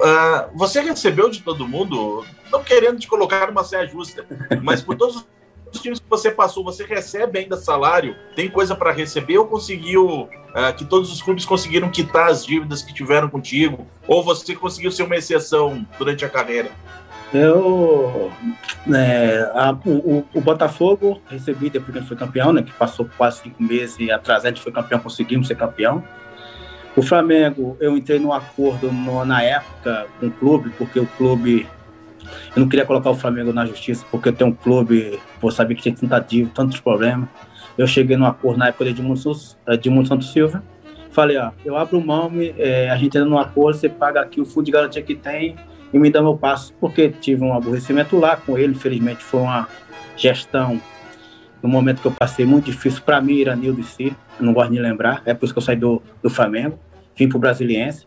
Ah, você recebeu de todo mundo, não querendo te colocar numa saia justa, mas por todos os times que você passou, você recebe ainda salário? Tem coisa para receber ou conseguiu ah, que todos os clubes conseguiram quitar as dívidas que tiveram contigo? Ou você conseguiu ser uma exceção durante a carreira? Eu. é, a- o, o- Botafogo recebi depois que foi campeão, né? Que passou quase cinco meses atrás, a gente foi campeão, conseguimos ser campeão. O Flamengo, eu entrei num acordo no- na época com o clube, porque o clube. Eu não queria colocar o Flamengo na justiça, porque eu tenho um clube, vou saber que tinha tanta dívida, tantos problemas. Eu cheguei num acordo na época de Edmundo, Edmundo Santos Silva. Falei, ó, eu abro mão, é, a gente entra num acordo, você paga aqui o fundo de garantia que tem e me dá meu passo, porque tive um aborrecimento lá com ele, infelizmente foi uma gestão no momento que eu passei muito difícil para mim, Iranildo e si, não gosto de lembrar, é por isso que eu saí do, do Flamengo, vim para o Brasiliense,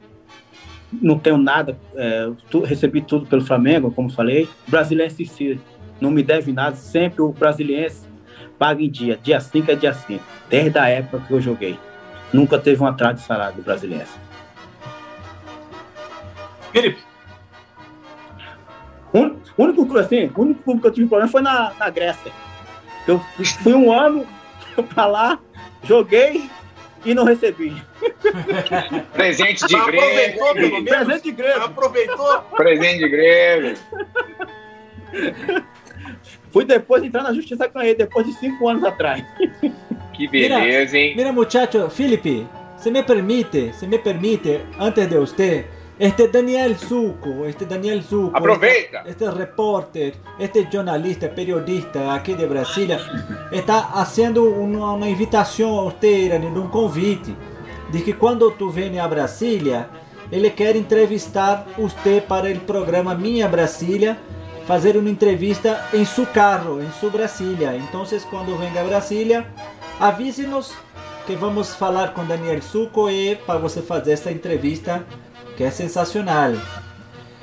não tenho nada, é, tu- recebi tudo pelo Flamengo, como falei, Brasiliense em si não me deve nada, sempre o Brasiliense paga em dia, dia 5 é dia 5, desde a época que eu joguei, nunca teve um atraso de salário do Brasiliense. Felipe, O único, clube, assim, o único clube que eu tive problema foi na, na Grécia. Eu fui um ano pra lá, joguei e não recebi. Presente de Mas aproveitou, pelo menos? Presente de Grêmio. aproveitou? Presente de Grêmio. Fui depois entrar na justiça ganhei, depois de cinco anos atrás. Que beleza, hein? Mira muchacho, Filipe, se me permite, se me permite, antes de usted, este Daniel Zuco, este Daniel Zuco, Aproveita. este, este repórter, este jornalista, periodista aquí de Brasilia, está haciendo una, una invitación a usted, Irani, un convite, de que cuando tú vienes a Brasilia, ele quer entrevistar usted para el programa Minha Brasilia, fazer uma entrevista em seu carro, em sua Brasília. Então, quando venga a Brasília, avise-nos que vamos falar com Daniel Suco e para você fazer essa entrevista que é sensacional.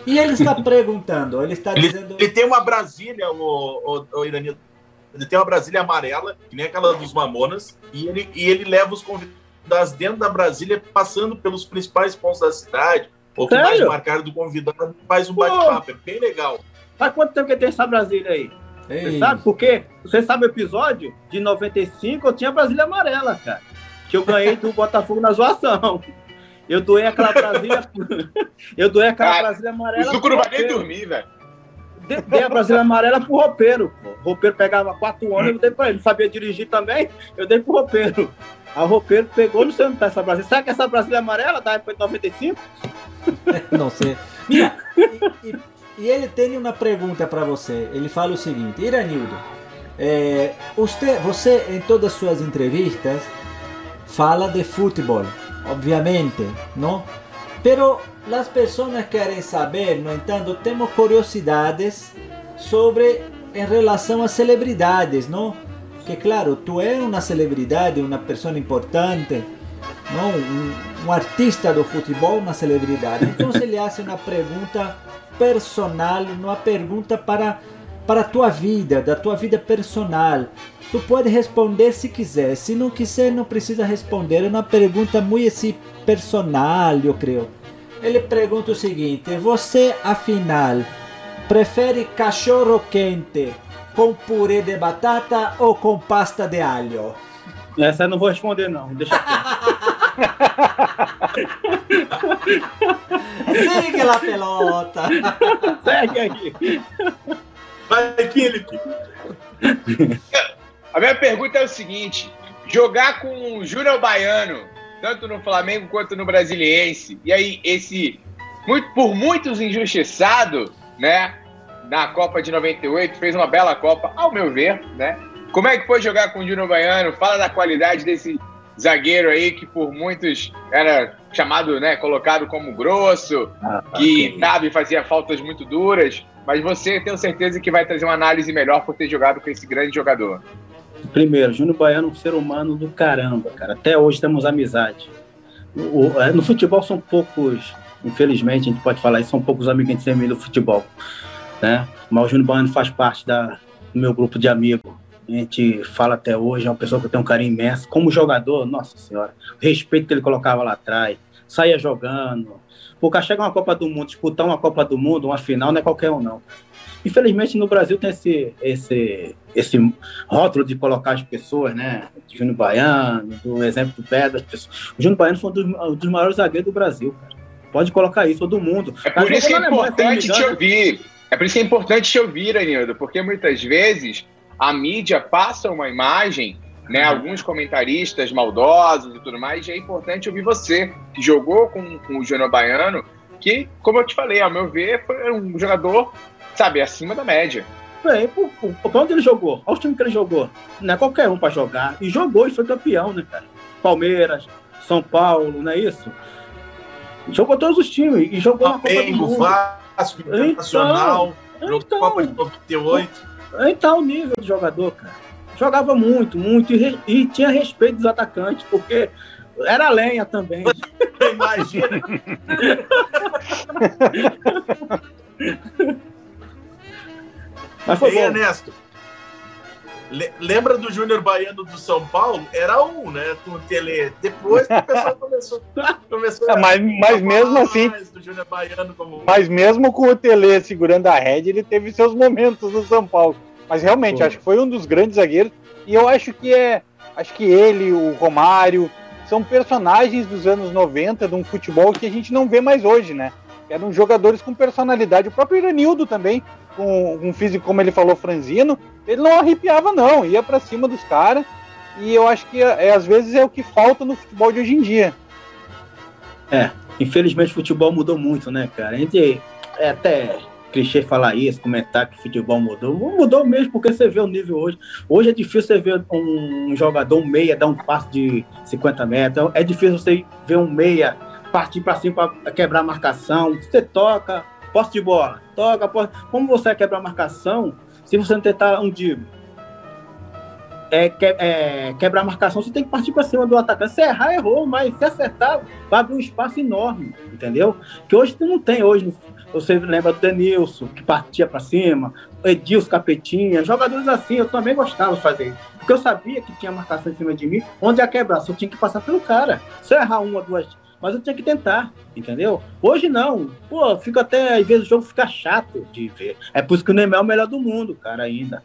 E ele está perguntando, ele está Ele, dizendo. ele tem uma Brasília, o, o, o. Ele tem uma Brasília amarela, que nem aquela dos Mamonas, e ele, e ele leva os convidados dentro da Brasília, passando pelos principais pontos da cidade, ou que mais marcaram do convidado, faz um bate-papo. É bem legal. Faz quanto tempo que tem essa Brasília aí? Você Ei, sabe por quê? Você sabe o episódio? De 95 eu tinha Brasília amarela, cara. Que eu ganhei do Botafogo na zoação. Eu doei aquela Brasília. eu doei aquela Cara, Brasília O amarela. Zuco não vai nem dormir, velho. dei, dei a Brasília amarela pro roupeiro. O roupeiro pegava quatro ônibus, eu dei pra ele. Não sabia dirigir também, eu dei pro roupeiro. Aí o roupeiro pegou, não sei onde tá essa Brasília. Sabe que essa Brasília amarela da época de 95? Não sei. Mira, e, e, e ele tem uma pergunta para você. Ele fala o seguinte: Iranildo, é, você, você em todas as suas entrevistas fala de futebol, obviamente, não? Pero as pessoas querem saber, no entanto, temos curiosidades sobre em relação a celebridades, não? Que claro, tu é uma celebridade, uma pessoa importante, não? Um, artista do futebol, uma celebridade. Então ele hace uma pergunta personal, uma pergunta para para a tua vida, da tua vida personal. Tu pode responder se quiser, se não quiser não precisa responder. É uma pergunta muito assim, personal, eu creio. Ele pergunta o seguinte: você afinal prefere cachorro quente com purê de batata ou com pasta de alho? Essa eu não vou responder, não. Deixa Sigue la pelota. Segue aí. Vai, Felipe. A minha pergunta é o seguinte: jogar com o Júnior Baiano, tanto no Flamengo quanto no Brasiliense, e aí esse, muito, por muitos injustiçado, né, na Copa de 98, fez uma bela Copa, ao meu ver, né? Como é que foi jogar com o Júnior Baiano? Fala da qualidade desse zagueiro aí que por muitos era chamado, né, colocado como grosso, Ah, que sabe fazia faltas muito duras, mas você tenho certeza que vai trazer uma análise melhor por ter jogado com esse grande jogador. Primeiro, Júnior Baiano é um ser humano do caramba, cara. Até hoje temos amizade. O- é, no futebol são poucos, infelizmente, a gente pode falar isso, são poucos amigos que a gente tem do futebol, né? Mas o Júnior Baiano faz parte da, do meu grupo de amigos. A gente fala até hoje, é uma pessoa que eu tenho um carinho imenso. Como jogador, nossa senhora, o respeito que ele colocava lá atrás, saía jogando. O cara chega uma Copa do Mundo, disputar uma Copa do Mundo, uma final, não é qualquer um, não. Infelizmente, no Brasil tem esse, esse, esse rótulo de colocar as pessoas, né? De Júnior Baiano, do exemplo do Pé das pessoas. O Júnior Baiano foi um dos, um dos maiores zagueiros do Brasil, cara. Pode colocar isso, todo mundo. É por isso que é não me importante te ouvir. É por isso que é importante te ouvir, Anildo, porque muitas vezes a mídia passa uma imagem, né? Alguns comentaristas maldosos e tudo mais, e é importante ouvir você, que jogou com, com o Júnior Baiano, que, como eu te falei, ao meu ver, foi um jogador, sabe, acima da média. Bem, por, por, por onde ele jogou? Olha os times que ele jogou. Não é qualquer um pra jogar. E jogou e foi campeão, né, cara? Palmeiras, São Paulo, não é isso? Jogou todos os times e jogou na Copa do Flamengo, Mundo. Vasco, Internacional, jogou Então, Copa de 98. então, o nível do jogador, cara. Jogava muito, muito. E, re- e tinha respeito dos atacantes, porque era lenha também. Imagina. Mas foi Ei, bom. Ernesto. le- Lembra do Júnior Baiano do São Paulo? Era um, né? Com o Tele. Depois que o pessoal começou, começou É, mas- mas mesmo assim- mais Do Júnior Baiano como. Mas mesmo com o Tele segurando a rédea, ele teve seus momentos no São Paulo. Mas realmente, Foi. acho que foi um dos grandes zagueiros. E eu acho que é. Acho que ele, o Romário, são personagens dos anos 90 de um futebol que a gente não vê mais hoje, né? Eram jogadores com personalidade. O próprio Iranildo também, com um físico, como ele falou, franzino, ele não arrepiava, não. Ia pra cima dos caras. E eu acho que é, às vezes é o que falta no futebol de hoje em dia. Infelizmente, o futebol mudou muito, né, cara? A gente é até clichê falar isso, comentar que o futebol mudou. Mudou mesmo, porque você vê o nível hoje. Hoje é difícil você ver um jogador, um meia, dar um passe de 50 metros. É difícil você ver um meia partir para cima para quebrar a marcação. Você toca, posse de bola, toca, posse. Como você vai quebrar a marcação se você não tentar um drible? É, que- é, quebrar a marcação, você tem que partir para cima do atacante. Se errar, errou, mas se acertar, vai abrir um espaço enorme, entendeu? Que hoje tu não tem. Hoje você lembra do Denilson, que partia para cima, Edilson Capetinha, jogadores assim, eu também gostava de fazer. Porque eu sabia que tinha marcação em cima de mim, onde ia quebrar, só tinha que passar pelo cara. Se eu errar uma, duas, mas eu tinha que tentar, entendeu? Hoje não. Pô, fica até, às vezes o jogo fica chato de ver. É por isso que o Neymar é o melhor do mundo, cara, ainda.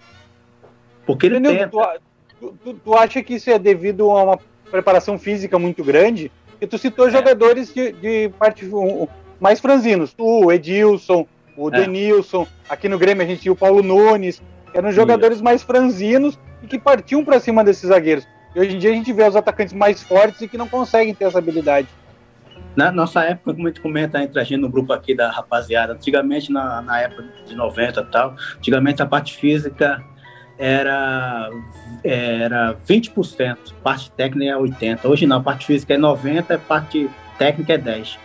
Porque ele Entendeu? tenta. Tu, tu- tu- acha que isso é devido a uma preparação física muito grande? Porque tu citou jogadores de, de parte um, mais franzinos, tu, Edilson, o é. Denilson, aqui no Grêmio a gente tinha o Paulo Nunes, eram jogadores mais franzinos e que partiam para cima desses zagueiros. E hoje em dia a gente vê os atacantes mais fortes e que não conseguem ter essa habilidade. Na nossa época, como a gente comenta entre a gente no grupo aqui da rapaziada, antigamente, na, na época de 90 e tal, antigamente a parte física era, era 20%, parte técnica é 80%. Hoje não, a parte física é 90%, a parte técnica é 10%.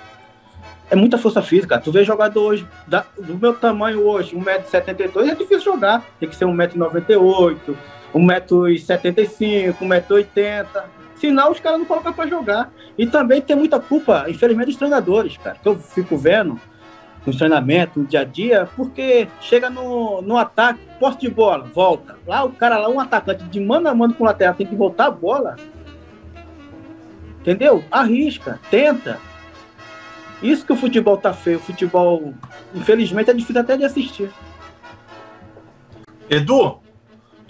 É muita força física. Tu vê jogador hoje, da, do meu tamanho hoje, 1,72m, é difícil jogar. Tem que ser 1,98m, 1,75m, 1,80m. Senão os caras não colocam para jogar. E também tem muita culpa, infelizmente, dos treinadores, cara. Que eu fico vendo no treinamento, no dia a dia, porque chega no, no ataque, posse de bola, volta. Lá o cara lá, um atacante de mano a mano com o lateral, tem que voltar a bola. Entendeu? Arrisca, tenta. Isso que o futebol tá feio. O futebol, infelizmente, é difícil até de assistir. Edu,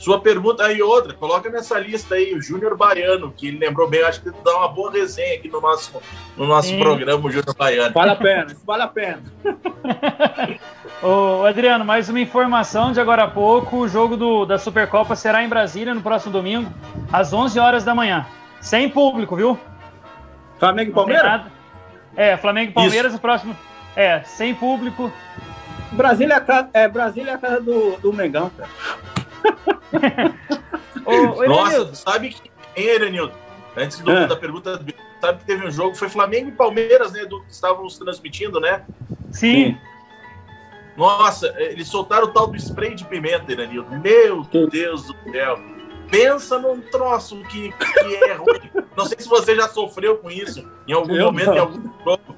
sua pergunta aí outra, coloca nessa lista aí o Júnior Baiano, que ele lembrou bem, acho que dá uma boa resenha aqui no nosso, no nosso programa, o Júnior Baiano. Vale a pena, vale a pena. Ô, Adriano, mais uma informação de agora a pouco, o jogo do, da Supercopa será em Brasília no próximo domingo, às 11 horas da manhã. Sem público, viu? Flamengo e Palmeiras? É, Flamengo e Palmeiras, Isso. o próximo. É, sem público. Brasília é a casa, é, Brasília é a casa do, do Mengão, cara. ô, Nossa, sabe que hein, Erenildo? Antes do, é. da pergunta, sabe que teve um jogo, foi Flamengo e Palmeiras, né? Do que estávamos transmitindo, né? Sim. Nossa, eles soltaram o tal do spray de pimenta, Erenildo. Meu Deus do céu. Pensa num troço que, que é ruim. Não sei se você já sofreu com isso em algum Eu momento, não. em algum jogo.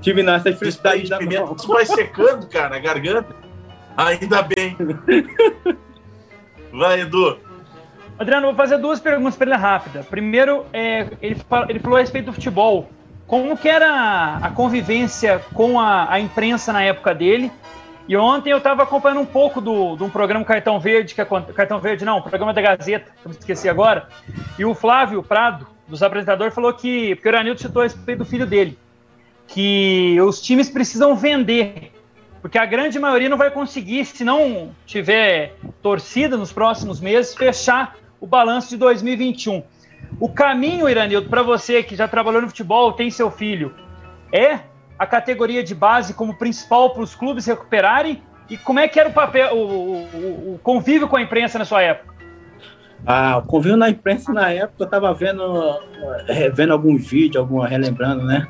Tive nessa felicidade de pimenta. Isso vai secando, cara, a garganta. Ainda bem. Vai, Edu. Adriano, vou fazer duas perguntas para ele rápida. Primeiro, é, ele, ele falou a respeito do futebol. Como que era a convivência com a, a imprensa na época dele? E ontem eu estava acompanhando um pouco do, de um programa Cartão Verde, que é Cartão Verde não, programa da Gazeta, que eu me esqueci agora. E o Flávio Prado, dos apresentadores, falou que, porque o Iranildo citou a respeito do filho dele, que os times precisam vender porque a grande maioria não vai conseguir, se não tiver torcida nos próximos meses, fechar o balanço de 2021. O caminho, Iranildo, para você que já trabalhou no futebol, tem seu filho, é a categoria de base como principal para os clubes recuperarem? E como é que era o papel, o, o, o convívio com a imprensa na sua época? Ah, o convívio na imprensa na época, eu estava vendo, eh, vendo alguns vídeos, alguma relembrando, né?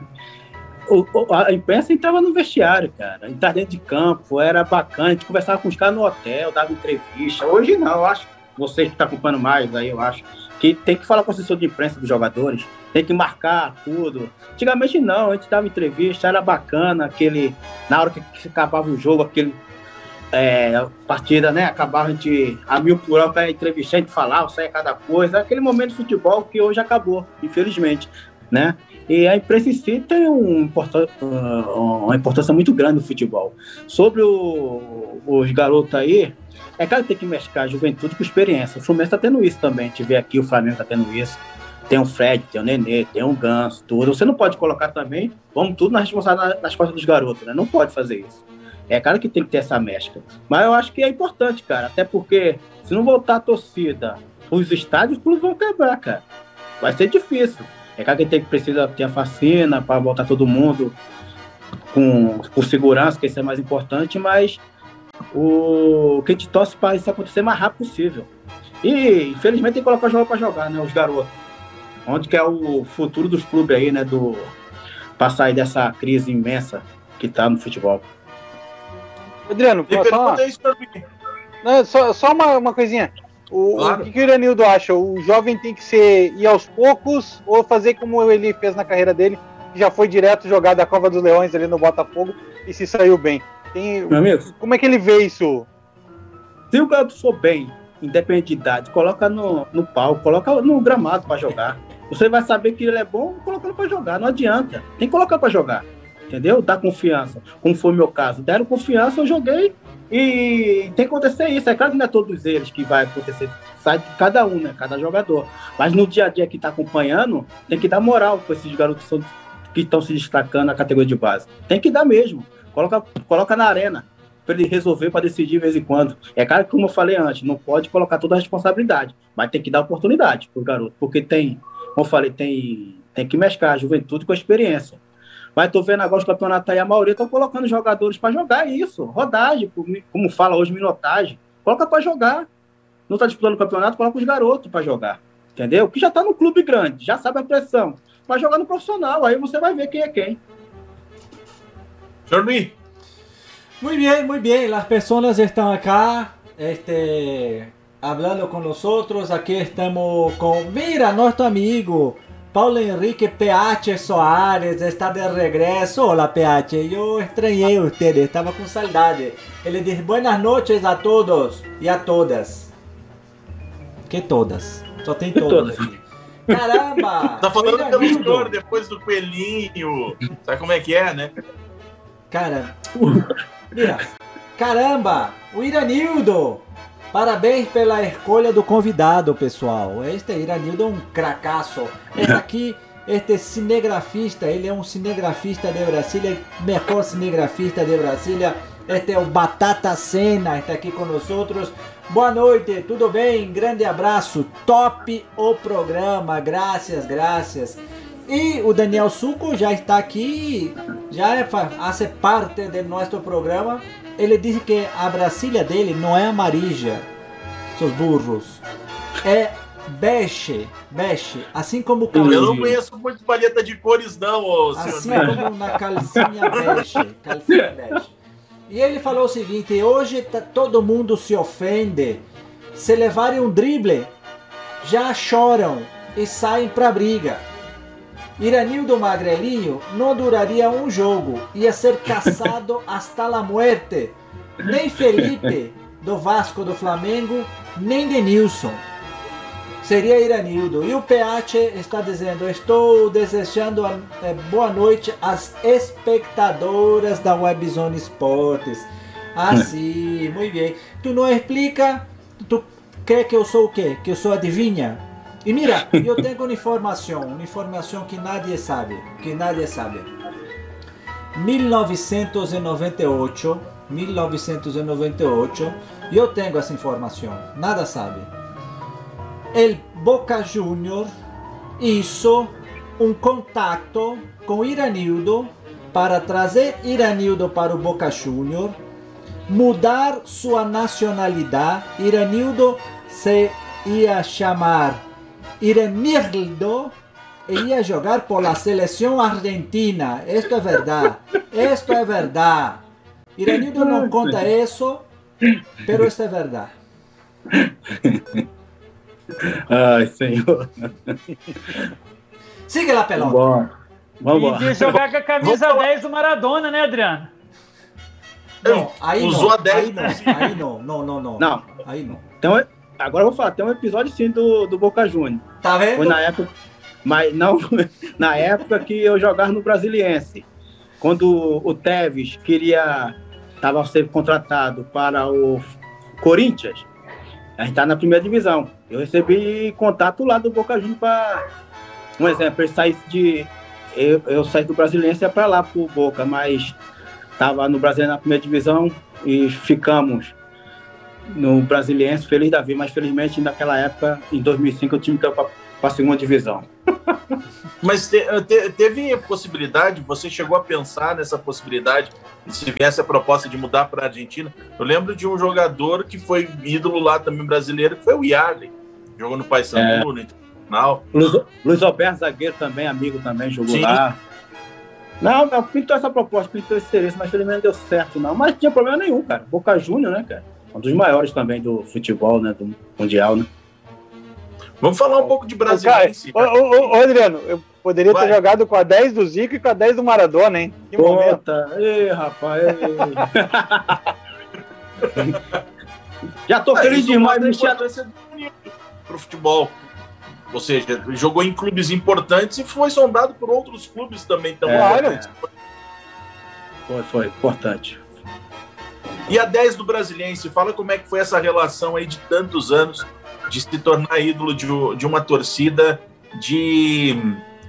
o, a imprensa entrava no vestiário, cara. Entrava dentro de campo, era bacana. A gente conversava com os caras no hotel, dava entrevista. Hoje não, eu acho. Você que está acompanhando mais aí, eu acho. Que tem que falar com o assessor de imprensa dos jogadores, tem que marcar tudo. Antigamente não, a gente dava entrevista, era bacana, aquele. Na hora que, acabava o jogo, aquele. É, partida, né? Acabava a gente a mil por hora para entrevistar, a gente falava, saia cada coisa. Aquele momento de futebol que hoje acabou, infelizmente, né? E a imprensa em si tem um, uma importância muito grande no futebol. Sobre o, os garotos aí, é claro que tem que mesclar juventude com experiência. O Fluminense está tendo isso também. Gente vê aqui, o Flamengo está tendo isso. Tem o Fred, tem o Nenê, tem o Ganso, tudo. Você não pode colocar também, vamos tudo na responsabilidade nas costas dos garotos, né? Não pode fazer isso. É claro que tem que ter essa mescla. Mas eu acho que é importante, cara. Até porque, se não voltar a torcida os estádios, tudo vão quebrar, cara. Vai ser difícil. É claro que tem que precisa ter a vacina para voltar todo mundo com, com segurança, que isso é mais importante, mas o que a gente torce para isso acontecer o mais rápido possível. E infelizmente tem que colocar o jogo para jogar, né? Os garotos. Onde que é o futuro dos clubes aí, né? Do, para sair dessa crise imensa que tá no futebol. Adriano, posso falar? Não, só, só uma, uma coisinha. O, claro. o que, que o Iranildo acha? O jovem tem que ser ir aos poucos ou fazer como ele fez na carreira dele, já foi direto jogar da Cova dos Leões ali no Botafogo e se saiu bem? Tem, Meu amigo, como é que ele vê isso? Se o garoto for bem, independente de idade, coloca no, no palco, coloca no gramado para jogar. Você vai saber que ele é bom colocando para jogar. Não adianta. Tem que colocar para jogar. Entendeu? Dá confiança. Como foi o meu caso. Deram confiança, eu joguei e tem que acontecer isso. É claro que não é todos eles que vai acontecer, sai de cada um, né? Cada jogador. Mas no dia a dia que está acompanhando, tem que dar moral para esses garotos que estão se destacando na categoria de base. Tem que dar mesmo. Coloca, coloca na arena para ele resolver, para decidir de vez em quando. É claro que, como eu falei antes, não pode colocar toda a responsabilidade, mas tem que dar oportunidade para o garoto, porque tem, como eu falei, tem, tem que mesclar a juventude com a experiência. Mas tô vendo agora os campeonatos aí, a maioria estão colocando jogadores para jogar isso, rodagem, como fala hoje, minotagem. Coloca para jogar. Não está disputando o campeonato, coloca os garotos para jogar. Entendeu? Que já está no clube grande, já sabe a pressão. Vai jogar no profissional, aí você vai ver quem é quem. Luiz. Muy bien, muy bien. Las personas están acá, este, hablando con nosotros. Aquí estamos con, mira, nuestro amigo Paulo Henrique PH Soares está de regresso. Olá, PH. Eu estranhei você, estava com saudade. Ele diz boas noites a todos e a todas. Que todas? Só tem todas. Caramba! Tá falando pelo senhor depois do coelhinho. Sabe como é que é, né? Cara, mira. Caramba! O Iranildo! Parabéns pela escolha do convidado, pessoal. Este Iranildo é um cracaço. Este aqui, este cinegrafista, ele é um cinegrafista de Brasília, melhor cinegrafista de Brasília. Este é o Batata Sena, está aqui conosco. Boa noite, tudo bem? Grande abraço. Top o programa. Graças, graças. E o Daniel Suco já está aqui, já é, faz parte do nosso programa ele disse que a Brasília dele não é amarija, seus burros. É bege, bege, assim como calcinha. Eu não conheço muito palheta de cores não, ô, Assim como na calcinha bege, calcinha bege. E ele falou o seguinte, hoje tá, todo mundo se ofende, se levarem um drible, já choram e saem pra briga. Iranildo Magrelinho não duraria um jogo, ia ser caçado hasta a muerte. Nem Felipe do Vasco do Flamengo, nem Denilson. Seria Iranildo. E o PH está dizendo: Estou desejando é, boa noite às espectadoras da Webzone Esportes. Ah, sim, muito bem. Tu não explica? Tu quer que eu sou o quê? Que eu sou adivinha? E mira, eu tenho uma informação, uma informação que nadie sabe, que nadie sabe. 1998, 1998, eu tenho essa informação, nada sabe. El Boca Junior hizo um contato com Iranildo para trazer Iranildo para o Boca Junior, mudar sua nacionalidade. Iranildo se ia chamar Irenildo ia jogar por la selección argentina. Esto es verdad. Esto es verdad. Irenildo no conta eso, pero esto es verdad. Ai, senhor. Siga lá, pelota. Vamos, vamos E de jogar com a camisa 10 do Maradona, né, Adriano? Não, aí Usou não. a 10 aí não. Aí não, não, não, não. Não. Aí não. Então, Agora eu vou falar, tem um episódio sim do, do Boca Juniors. Tá vendo? Foi na época. Mas não na época que eu jogava no Brasiliense. Quando o Teves queria. Estava sendo contratado para o Corinthians. A gente está na primeira divisão. Eu recebi contato lá do Boca Juniors para. Um exemplo, ele saísse de. Eu, eu saí do Brasiliense para lá para o Boca, mas estava no Brasil na primeira divisão e ficamos no Brasiliense, feliz da vida, mas felizmente naquela época, em 2005, o time caiu para a segunda divisão. Mas te, te, teve possibilidade, você chegou a pensar nessa possibilidade, se viesse a proposta de mudar para a Argentina? Eu lembro de um jogador que foi ídolo lá também brasileiro, que foi o Yarley, jogou no Paysandu, é. no Internacional. Luiz, Luiz Alberto Zagueiro também, amigo também, jogou Sim. lá. Não, não, pintou essa proposta, pintou esse interesse, mas felizmente não deu certo, não. Mas tinha problema nenhum, cara. Boca Júnior, né, cara? um dos maiores também do futebol, né, do mundial, né? Vamos falar um pouco de Brasil. Ô, ô, ô, Adriano, eu poderia Vai. ter jogado com a 10 do Zico e com a 10 do Maradona, hein? Que momento. Ei, rapaz. Ei. Já tô feliz demais, me pro futebol. Ou seja, jogou em clubes importantes e foi sondado por outros clubes também. Então, é, Foi, foi importante. E a 10 do Brasiliense, fala como é que foi essa relação aí de tantos anos de se tornar ídolo de, de uma torcida, de,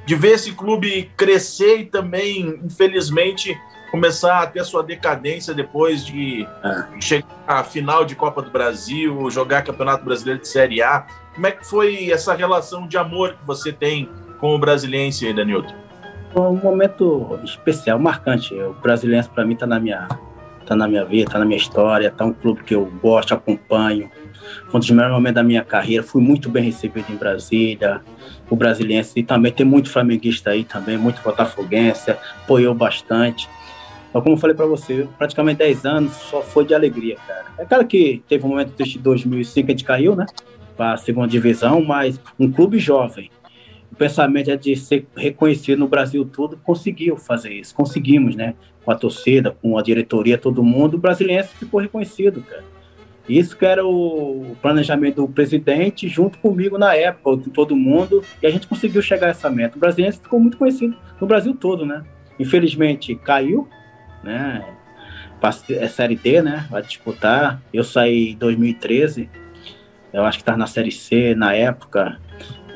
de ver esse clube crescer e também, infelizmente, começar a ter a sua decadência depois de É. chegar à final de Copa do Brasil, jogar Campeonato Brasileiro de Série A. Como é que foi essa relação de amor que você tem com o Brasiliense, Danilton? Um momento especial, marcante. O Brasiliense, para mim, está na minha tá na minha vida, tá na minha história, tá um clube que eu gosto, acompanho. Foi um dos melhores momentos da minha carreira. Fui muito bem recebido em Brasília, o Brasiliense. E também tem muito flamenguista aí também, muito botafoguense, apoiou bastante. Então, como eu falei para você, praticamente 10 anos só foi de alegria, cara. É claro que teve um momento em 2005 que a gente caiu, né? Para a segunda divisão, mas um clube jovem. O pensamento é de ser reconhecido no Brasil todo, conseguiu fazer isso. Conseguimos, né? Com a torcida, com a diretoria, todo mundo. O brasileiro ficou reconhecido, cara. Isso que era o planejamento do presidente, junto comigo na época, com todo mundo, e a gente conseguiu chegar a essa meta. O brasileiro ficou muito conhecido no Brasil todo, né? Infelizmente caiu, né? É Série D, né? Vai disputar. Eu saí em 2013, eu acho que estava na Série C na época.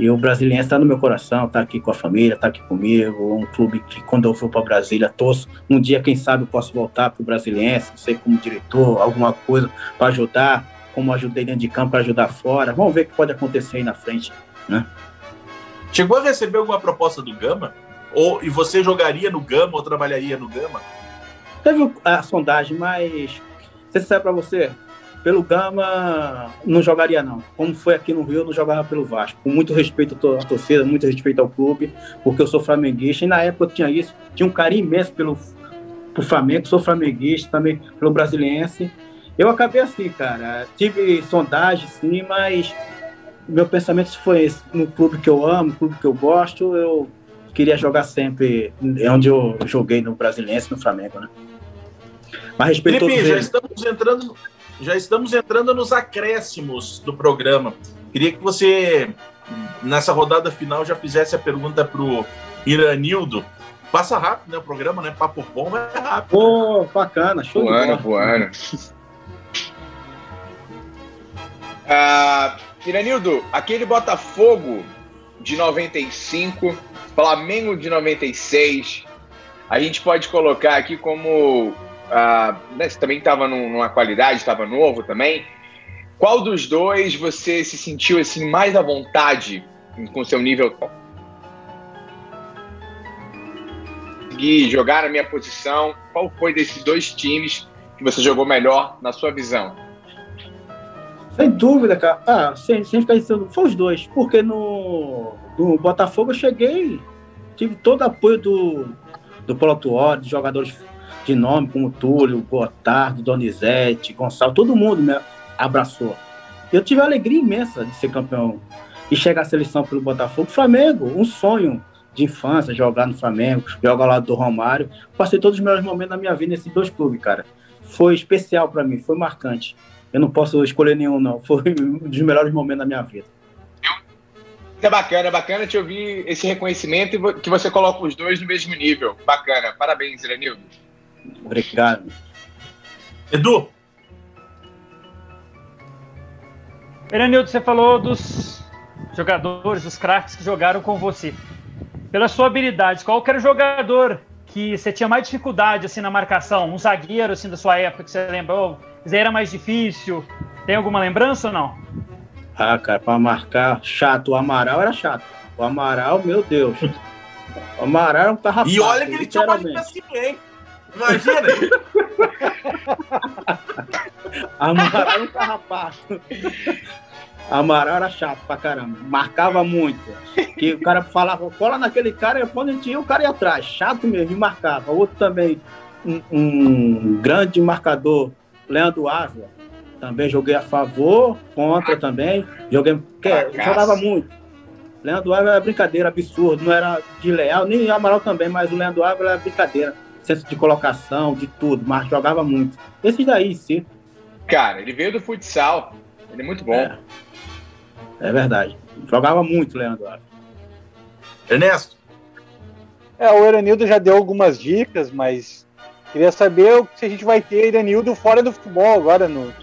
E o Brasiliense está no meu coração, está aqui com a família, está aqui comigo. Um clube que, quando eu for para Brasília, torço. Um dia, quem sabe, eu posso voltar para o Brasiliense, não sei como diretor, alguma coisa para ajudar, como ajudei dentro de campo para ajudar fora. Vamos ver o que pode acontecer aí na frente. Né? Chegou a receber alguma proposta do Gama? Ou, e você jogaria no Gama ou trabalharia no Gama? Teve a sondagem, mas, se sabe para você, pelo Gama não jogaria não. Como foi aqui no Rio, eu não jogava pelo Vasco. Com muito respeito à torcida, muito respeito ao clube, porque eu sou flamenguista. E na época eu tinha isso, tinha um carinho imenso pelo, pelo Flamengo, sou flamenguista também pelo Brasiliense. Eu acabei assim, cara. Tive sondagem, sim, mas meu pensamento foi esse. No clube que eu amo, no clube que eu gosto, eu queria jogar sempre onde eu joguei no Brasiliense, no Flamengo, né? Mas respeito Felipe, já estamos entrando já estamos entrando nos acréscimos do programa. Queria que você, nessa rodada final, já fizesse a pergunta para o Iranildo. Passa rápido, né? O programa, né? Papo bom, mas é rápido. Pô, bacana, show voando, de bola. Uh, Iranildo, aquele Botafogo de 95, Flamengo de 96, a gente pode colocar aqui como Uh, né, você também estava numa qualidade, estava novo também. Qual dos dois você se sentiu assim mais à vontade com seu nível? Consegui jogar na minha posição. Qual foi desses dois times que você jogou melhor na sua visão? Sem dúvida, cara. Ah, sem, sem ficar dizendo, foi os dois. Porque no, no Botafogo eu cheguei, tive todo o apoio do, do Tuori, de jogadores de nome como Túlio, Gotardo, Donizete, Gonçalo, todo mundo me abraçou. Eu tive a alegria imensa de ser campeão e chegar à seleção pelo Botafogo. Flamengo, um sonho de infância, jogar no Flamengo, jogar ao lado do Romário. Passei todos os melhores momentos da minha vida nesses dois clubes, cara. Foi especial para mim, foi marcante. Eu não posso escolher nenhum, não. Foi um dos melhores momentos da minha vida. É bacana, é bacana te ouvir esse reconhecimento e que você coloca os dois no mesmo nível. Bacana. Parabéns, Iranildo. Obrigado. Edu? Eranildo, você falou dos jogadores, dos craques que jogaram com você. Pela sua habilidade, qual era o jogador que você tinha mais dificuldade assim na marcação? Um zagueiro assim da sua época que você lembrou? Isso era mais difícil? Tem alguma lembrança ou não? Ah, cara, para marcar chato, o Amaral era chato. O Amaral, meu Deus. O Amaral era um carrapato. E olha que ele tinha mais assim, hein? Imagina! Amaral era um carrapato. Amaral era chato pra caramba. Marcava muito. Que o cara falava, cola naquele cara, e quando a gente ia, o cara ia atrás. Chato mesmo, e marcava. Outro também, um, um grande marcador, Leandro Ávila. Também joguei a favor, contra também. Joguei, que, jogava muito. Leandro Ávila era brincadeira, absurdo. Não era de leal, nem o Amaral também, mas o Leandro Ávila era brincadeira senso de colocação, de tudo, mas jogava muito. Esse daí, sim. Cara, ele veio do futsal. Ele é muito bom. É, é verdade. Jogava muito, Leandro. Ernesto? É, o Eranildo já deu algumas dicas, mas queria saber se a gente vai ter Eranildo fora do futebol agora. No,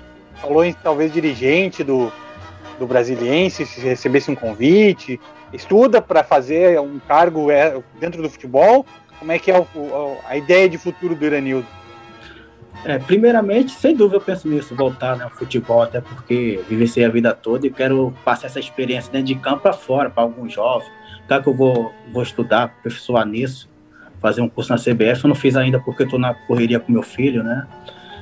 falou em talvez dirigente do, do Brasiliense, se recebesse um convite? Estuda para fazer um cargo é, dentro do futebol? Como é que é o, a ideia de futuro do Iranildo? É, primeiramente, sem dúvida eu penso nisso, voltar né, ao futebol, até porque vivenciei a vida toda e quero passar essa experiência dentro de campo para fora, para alguns jovens. Claro que eu vou, vou estudar, aperfeiçoar nisso, fazer um curso na CBF. Eu não fiz ainda porque estou na correria com meu filho, né?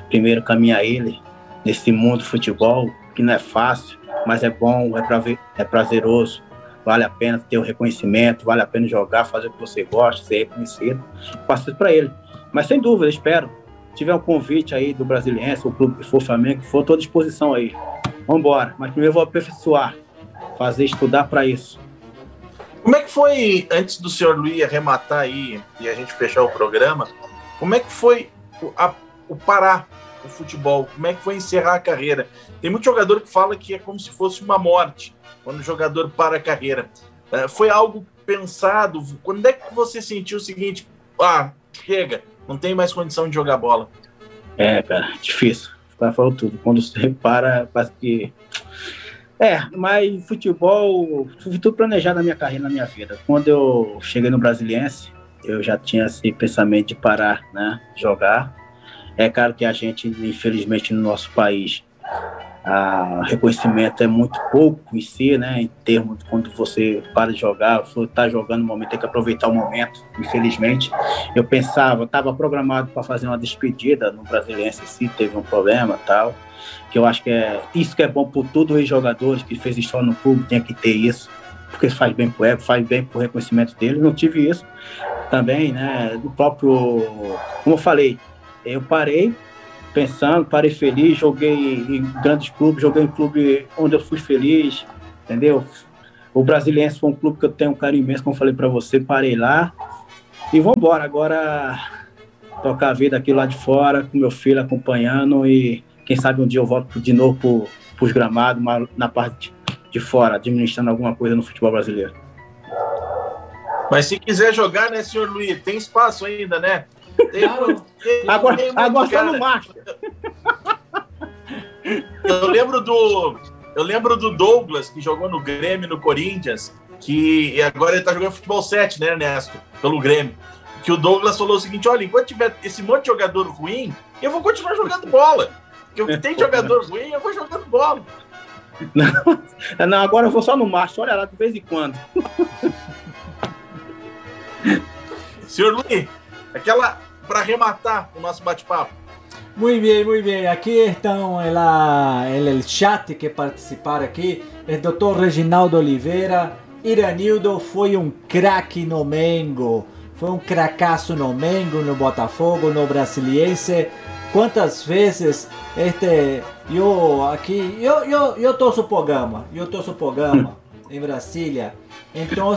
Primeiro caminhar ele nesse mundo do futebol, que não é fácil, mas é bom, é, é prazeroso, vale a pena ter o reconhecimento, vale a pena jogar, fazer o que você gosta, ser reconhecido. Passo isso para ele. Mas sem dúvida, espero. Se tiver um convite aí do Brasiliense, o clube que for Flamengo, for, estou à disposição aí. Vamos embora. Mas primeiro vou aperfeiçoar, fazer estudar para isso. Como é que foi, antes do senhor Luiz arrematar aí e a gente fechar o programa, como é que foi o, a, o parar o futebol? Como é que foi encerrar a carreira? Tem muito jogador que fala que é como se fosse uma morte quando o jogador para a carreira. Uh, foi algo pensado? Quando é que você sentiu o seguinte? Ah, chega, não tem mais condição de jogar bola. É, cara, difícil. Ficar falou tudo. Quando você para, parece que é, mas futebol, foi tudo planejado na minha carreira, na minha vida. Quando eu cheguei no Brasiliense, eu já tinha esse pensamento de parar, né, jogar. É claro que a gente, infelizmente, no nosso país, a reconhecimento é muito pouco em si, né? Em termos de quando você para de jogar, você está jogando no momento, tem que aproveitar o momento, infelizmente. Eu pensava, estava programado para fazer uma despedida no Brasiliense, sim, teve um problema tal que eu acho que é isso que é bom por todos os jogadores que fez história no clube, tem que ter isso, porque faz bem pro ego, faz bem pro reconhecimento dele. Não tive isso também, né? Do próprio, como eu falei, eu parei pensando, parei feliz, joguei em grandes clubes, joguei em clube onde eu fui feliz, entendeu? O Brasiliense foi um clube que eu tenho um carinho imenso, como falei para você, parei lá e vamos embora. Agora tocar a vida aqui lá de fora, com meu filho acompanhando e quem sabe um dia eu volto de novo para os gramados, na parte de fora, administrando alguma coisa no futebol brasileiro. Mas se quiser jogar, né, senhor Luiz? Tem espaço ainda, né? Agora agora está no macho. Eu lembro do. Eu lembro do Douglas, que jogou no Grêmio, no Corinthians, que agora ele está jogando futebol 7, né, Ernesto? Pelo Grêmio. Que o Douglas falou o seguinte: olha, enquanto tiver esse monte de jogador ruim, eu vou continuar jogando bola. Porque tem jogador ruim, eu vou jogando bola. Não, não, agora eu vou só no macho, olha lá de vez em quando. Senhor Luiz, aquela para arrematar o nosso bate-papo. Muy bien, muy bien. Aquí estão en, en el chat que participaram aqui. O doutor Reginaldo Oliveira. Iranildo foi um craque no Mengo. Foi um cracaço no Mengo, no Botafogo, no Brasiliense. Quantas vezes este eu aqui eu eu eu torço pro Gama, eu torço pro Gama em Brasília. Então,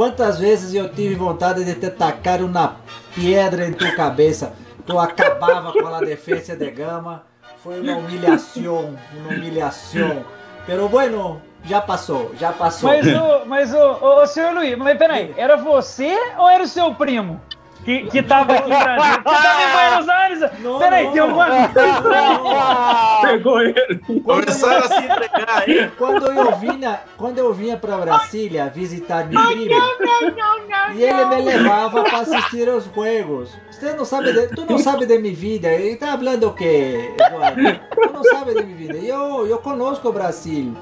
quantas vezes eu tive vontade de te tacar uma pedra em tua cabeça? Tu acabava com a defesa de Gama. Foi uma humilhação, uma humilhação. Pero bueno, já passou, já passou. Mas o, mas o, o, o senhor Luiz, mas peraí, era você ou era o seu primo? Que, que tava aqui em Brasília. Você tava em Buenos Aires? Não, Peraí, não. tem alguma coisa Pegou ele. Começaram a se entregar aí. Quando eu vinha, quando eu vinha pra Brasília visitar meu primo, e ele me levava para assistir aos jogos. Você não sabe de, tu não sabe de minha vida. Ele tá falando o quê, Eduardo? Tu não sabe de minha vida. Eu, eu conosco o Brasil.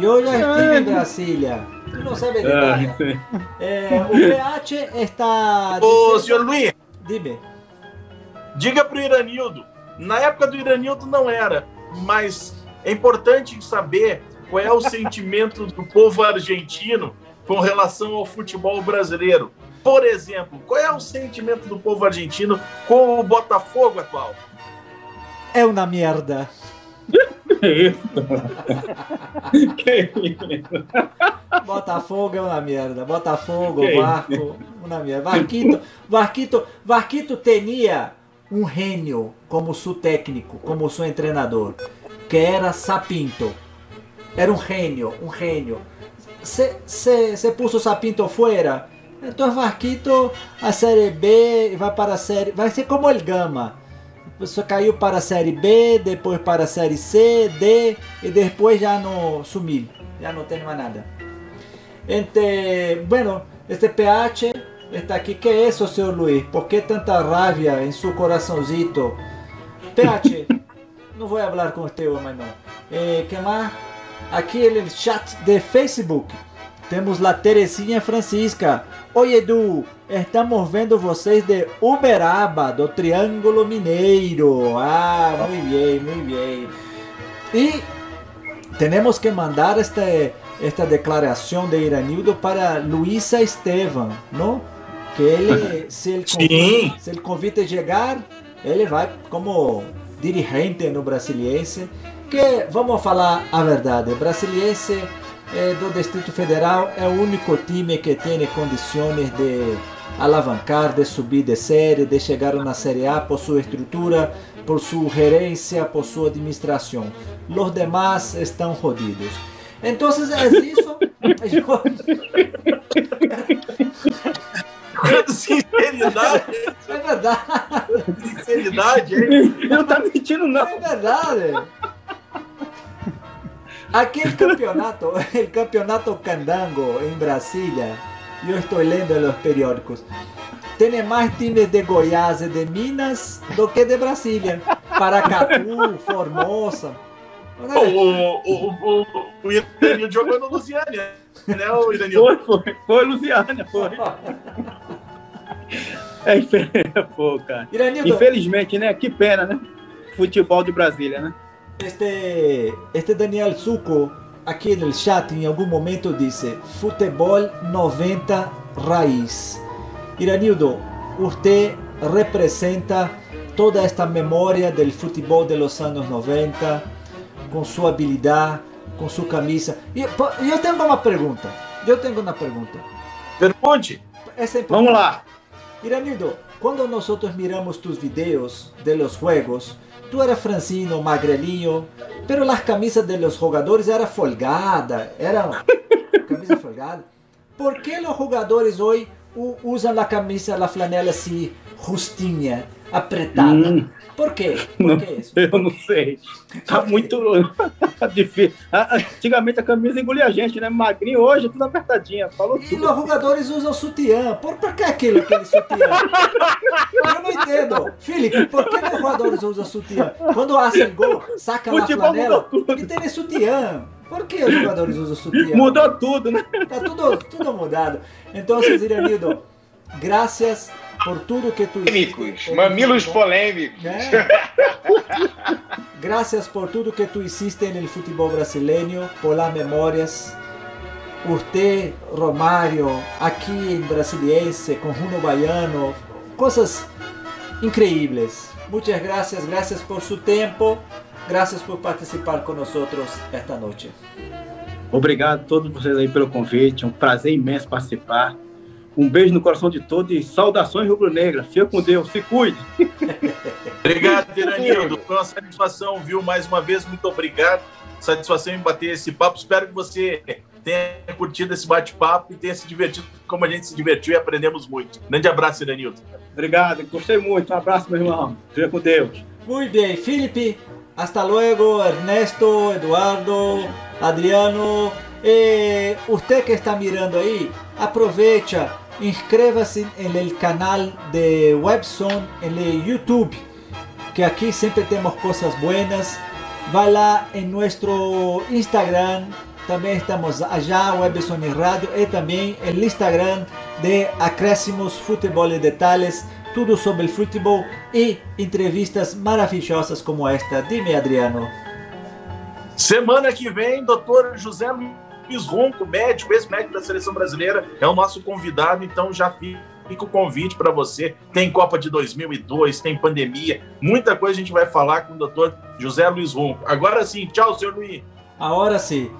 Eu já estive em Brasília. Tu não sabe de nada. É, o PH está. Ô, senhor Luiz. Dime. Diga pro Iranildo. Na época do Iranildo não era, mas é importante saber qual é o sentimento do povo argentino com relação ao futebol brasileiro. Por exemplo, qual é o sentimento do povo argentino com o Botafogo atual? É uma merda. Que isso? que isso? Botafogo é uma merda. Botafogo, que Barco, isso? uma merda. Varquito, Varquito, Varquito tinha um gênio como seu técnico, como seu treinador, que era Sapinto. Era um gênio, um gênio. Se, se, se puso Sapinto fora, então Varquito, a Série B vai para a Série... Vai ser como o Gama Só caiu para a Série B, depois para a Série C, D e depois já no sumiu. Já não tem mais nada. Este, bueno, este PH está aqui. Que é isso, senhor Luiz? Por que tanta rabia em seu coraçãozito? PH, não vou falar com você homem não. Eh, que mais? Aqui no chat de Facebook temos lá Terezinha Francisca. Oi Edu, estamos vendo vocês de Uberaba, do Triângulo Mineiro. Ah, muito bem, muito bem. E temos que mandar este, esta declaração de Iranildo para Luísa Estevam, não? Que ele, se ele, convite, se ele convite chegar, ele vai como dirigente no Brasiliense. Que vamos falar a verdade, Brasiliense eh, do Distrito Federal é o único time que tem condições de alavancar, de subir de série, de chegar na Série A por sua estrutura, por sua gerência, por sua administração. Os demais estão jodidos. Então é isso. Quanto sinceridade! É verdade! Sinceridade, hein? Não tá mentindo, não. É verdade! Aquele campeonato, o campeonato Candango em Brasília, eu estou lendo nos periódicos, tem mais times de Goiás e de Minas do que de Brasília. Paracatu, Formosa. O, o, o, o, o Iranil jogou no Lusiânia, né, o Iranil? Foi, foi. Foi Luciana, foi. É, pô, cara. Infelizmente, né? Que pena, né? Futebol de Brasília, né? este, este Daniel Suco aqui no chat em algum momento disse futebol 90 raiz. Iranildo, você representa toda esta memória do futebol de los anos 90, com sua habilidade, com sua camisa. E eu tenho uma pergunta. Eu tenho uma pergunta. Pergunte. Essa é. Vamos lá. Iranildo, quando nosotros miramos tus videos de los juegos, tú eras francino, magrelinho, pero las camisas de los jugadores eran folgadas, eran camisa folgada. ¿Por qué los jugadores hoy usan la camisa, la flanela así, justinha, apretada? Hum, ¿Por quê? Não, Por que isso? eu não sei. Tá muito difícil. Ah, Antigamente a camisa engolia a gente, né? Magrinho, hoje é tudo apertadinha. Falou E tudo. os jogadores usam sutiã. Por, por que aquilo, aquele sutiã? Eu não entendo. Felipe, por que os jogadores usam sutiã? Quando hacen gol, saca Futebol flanela mudou tudo. e tem sutiã. Por que os jogadores usam sutiã? Mudou tudo, né? Tá tudo, tudo mudado. Então, Iranildo, graças por tudo que tu Polêmicos, mamilos polêmicos. É. Gracias por tudo que tu hiciste en el fútbol brasileño, por las memorias. Usted, Romário, aqui em Brasiliense, com Runo Baiano, coisas increíbles. Muchas gracias, gracias por su tempo, gracias por participar con nosotros esta noche. Obrigado a todos vocês aí pelo convite. É um prazer imenso participar. Um beijo no coração de todos e saudações rubro-negras. Fica com Deus, se cuide. Obrigado, Iranildo. Foi uma satisfação, viu? Mais uma vez, muito obrigado. Satisfação em bater esse papo. Espero que você tenha curtido esse bate-papo e tenha se divertido como a gente se divertiu e aprendemos muito. Grande abraço, Iranildo. Obrigado, gostei muito. Um abraço, meu irmão. Fica com Deus. Muy bien, Felipe. Hasta luego, Ernesto, Eduardo, Adriano. Eh, usted que está mirando ahí, aprovecha, inscreva-se el canal de Webson el YouTube, que aquí siempre tenemos cosas buenas. Va lá en nuestro Instagram, también estamos allá, Webson y Radio, y también el Instagram de Acréscimos Futebol e Detalhes, tudo sobre o futebol e entrevistas maravilhosas como esta. Dime, Adriano. Semana que vem, doutor José Luiz Ronco, médico, ex-médico da seleção brasileira, é o nosso convidado, então já fica o convite para você. Tem Copa de 2002, tem pandemia, muita coisa a gente vai falar com o doutor José Luiz Ronco. Agora sim, tchau, senhor Luiz. Ahora sí.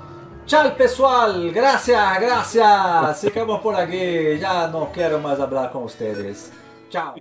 Chao pessoal, gracias, gracias. Ficamos por aquí. Ya no quiero más hablar con ustedes. Chao.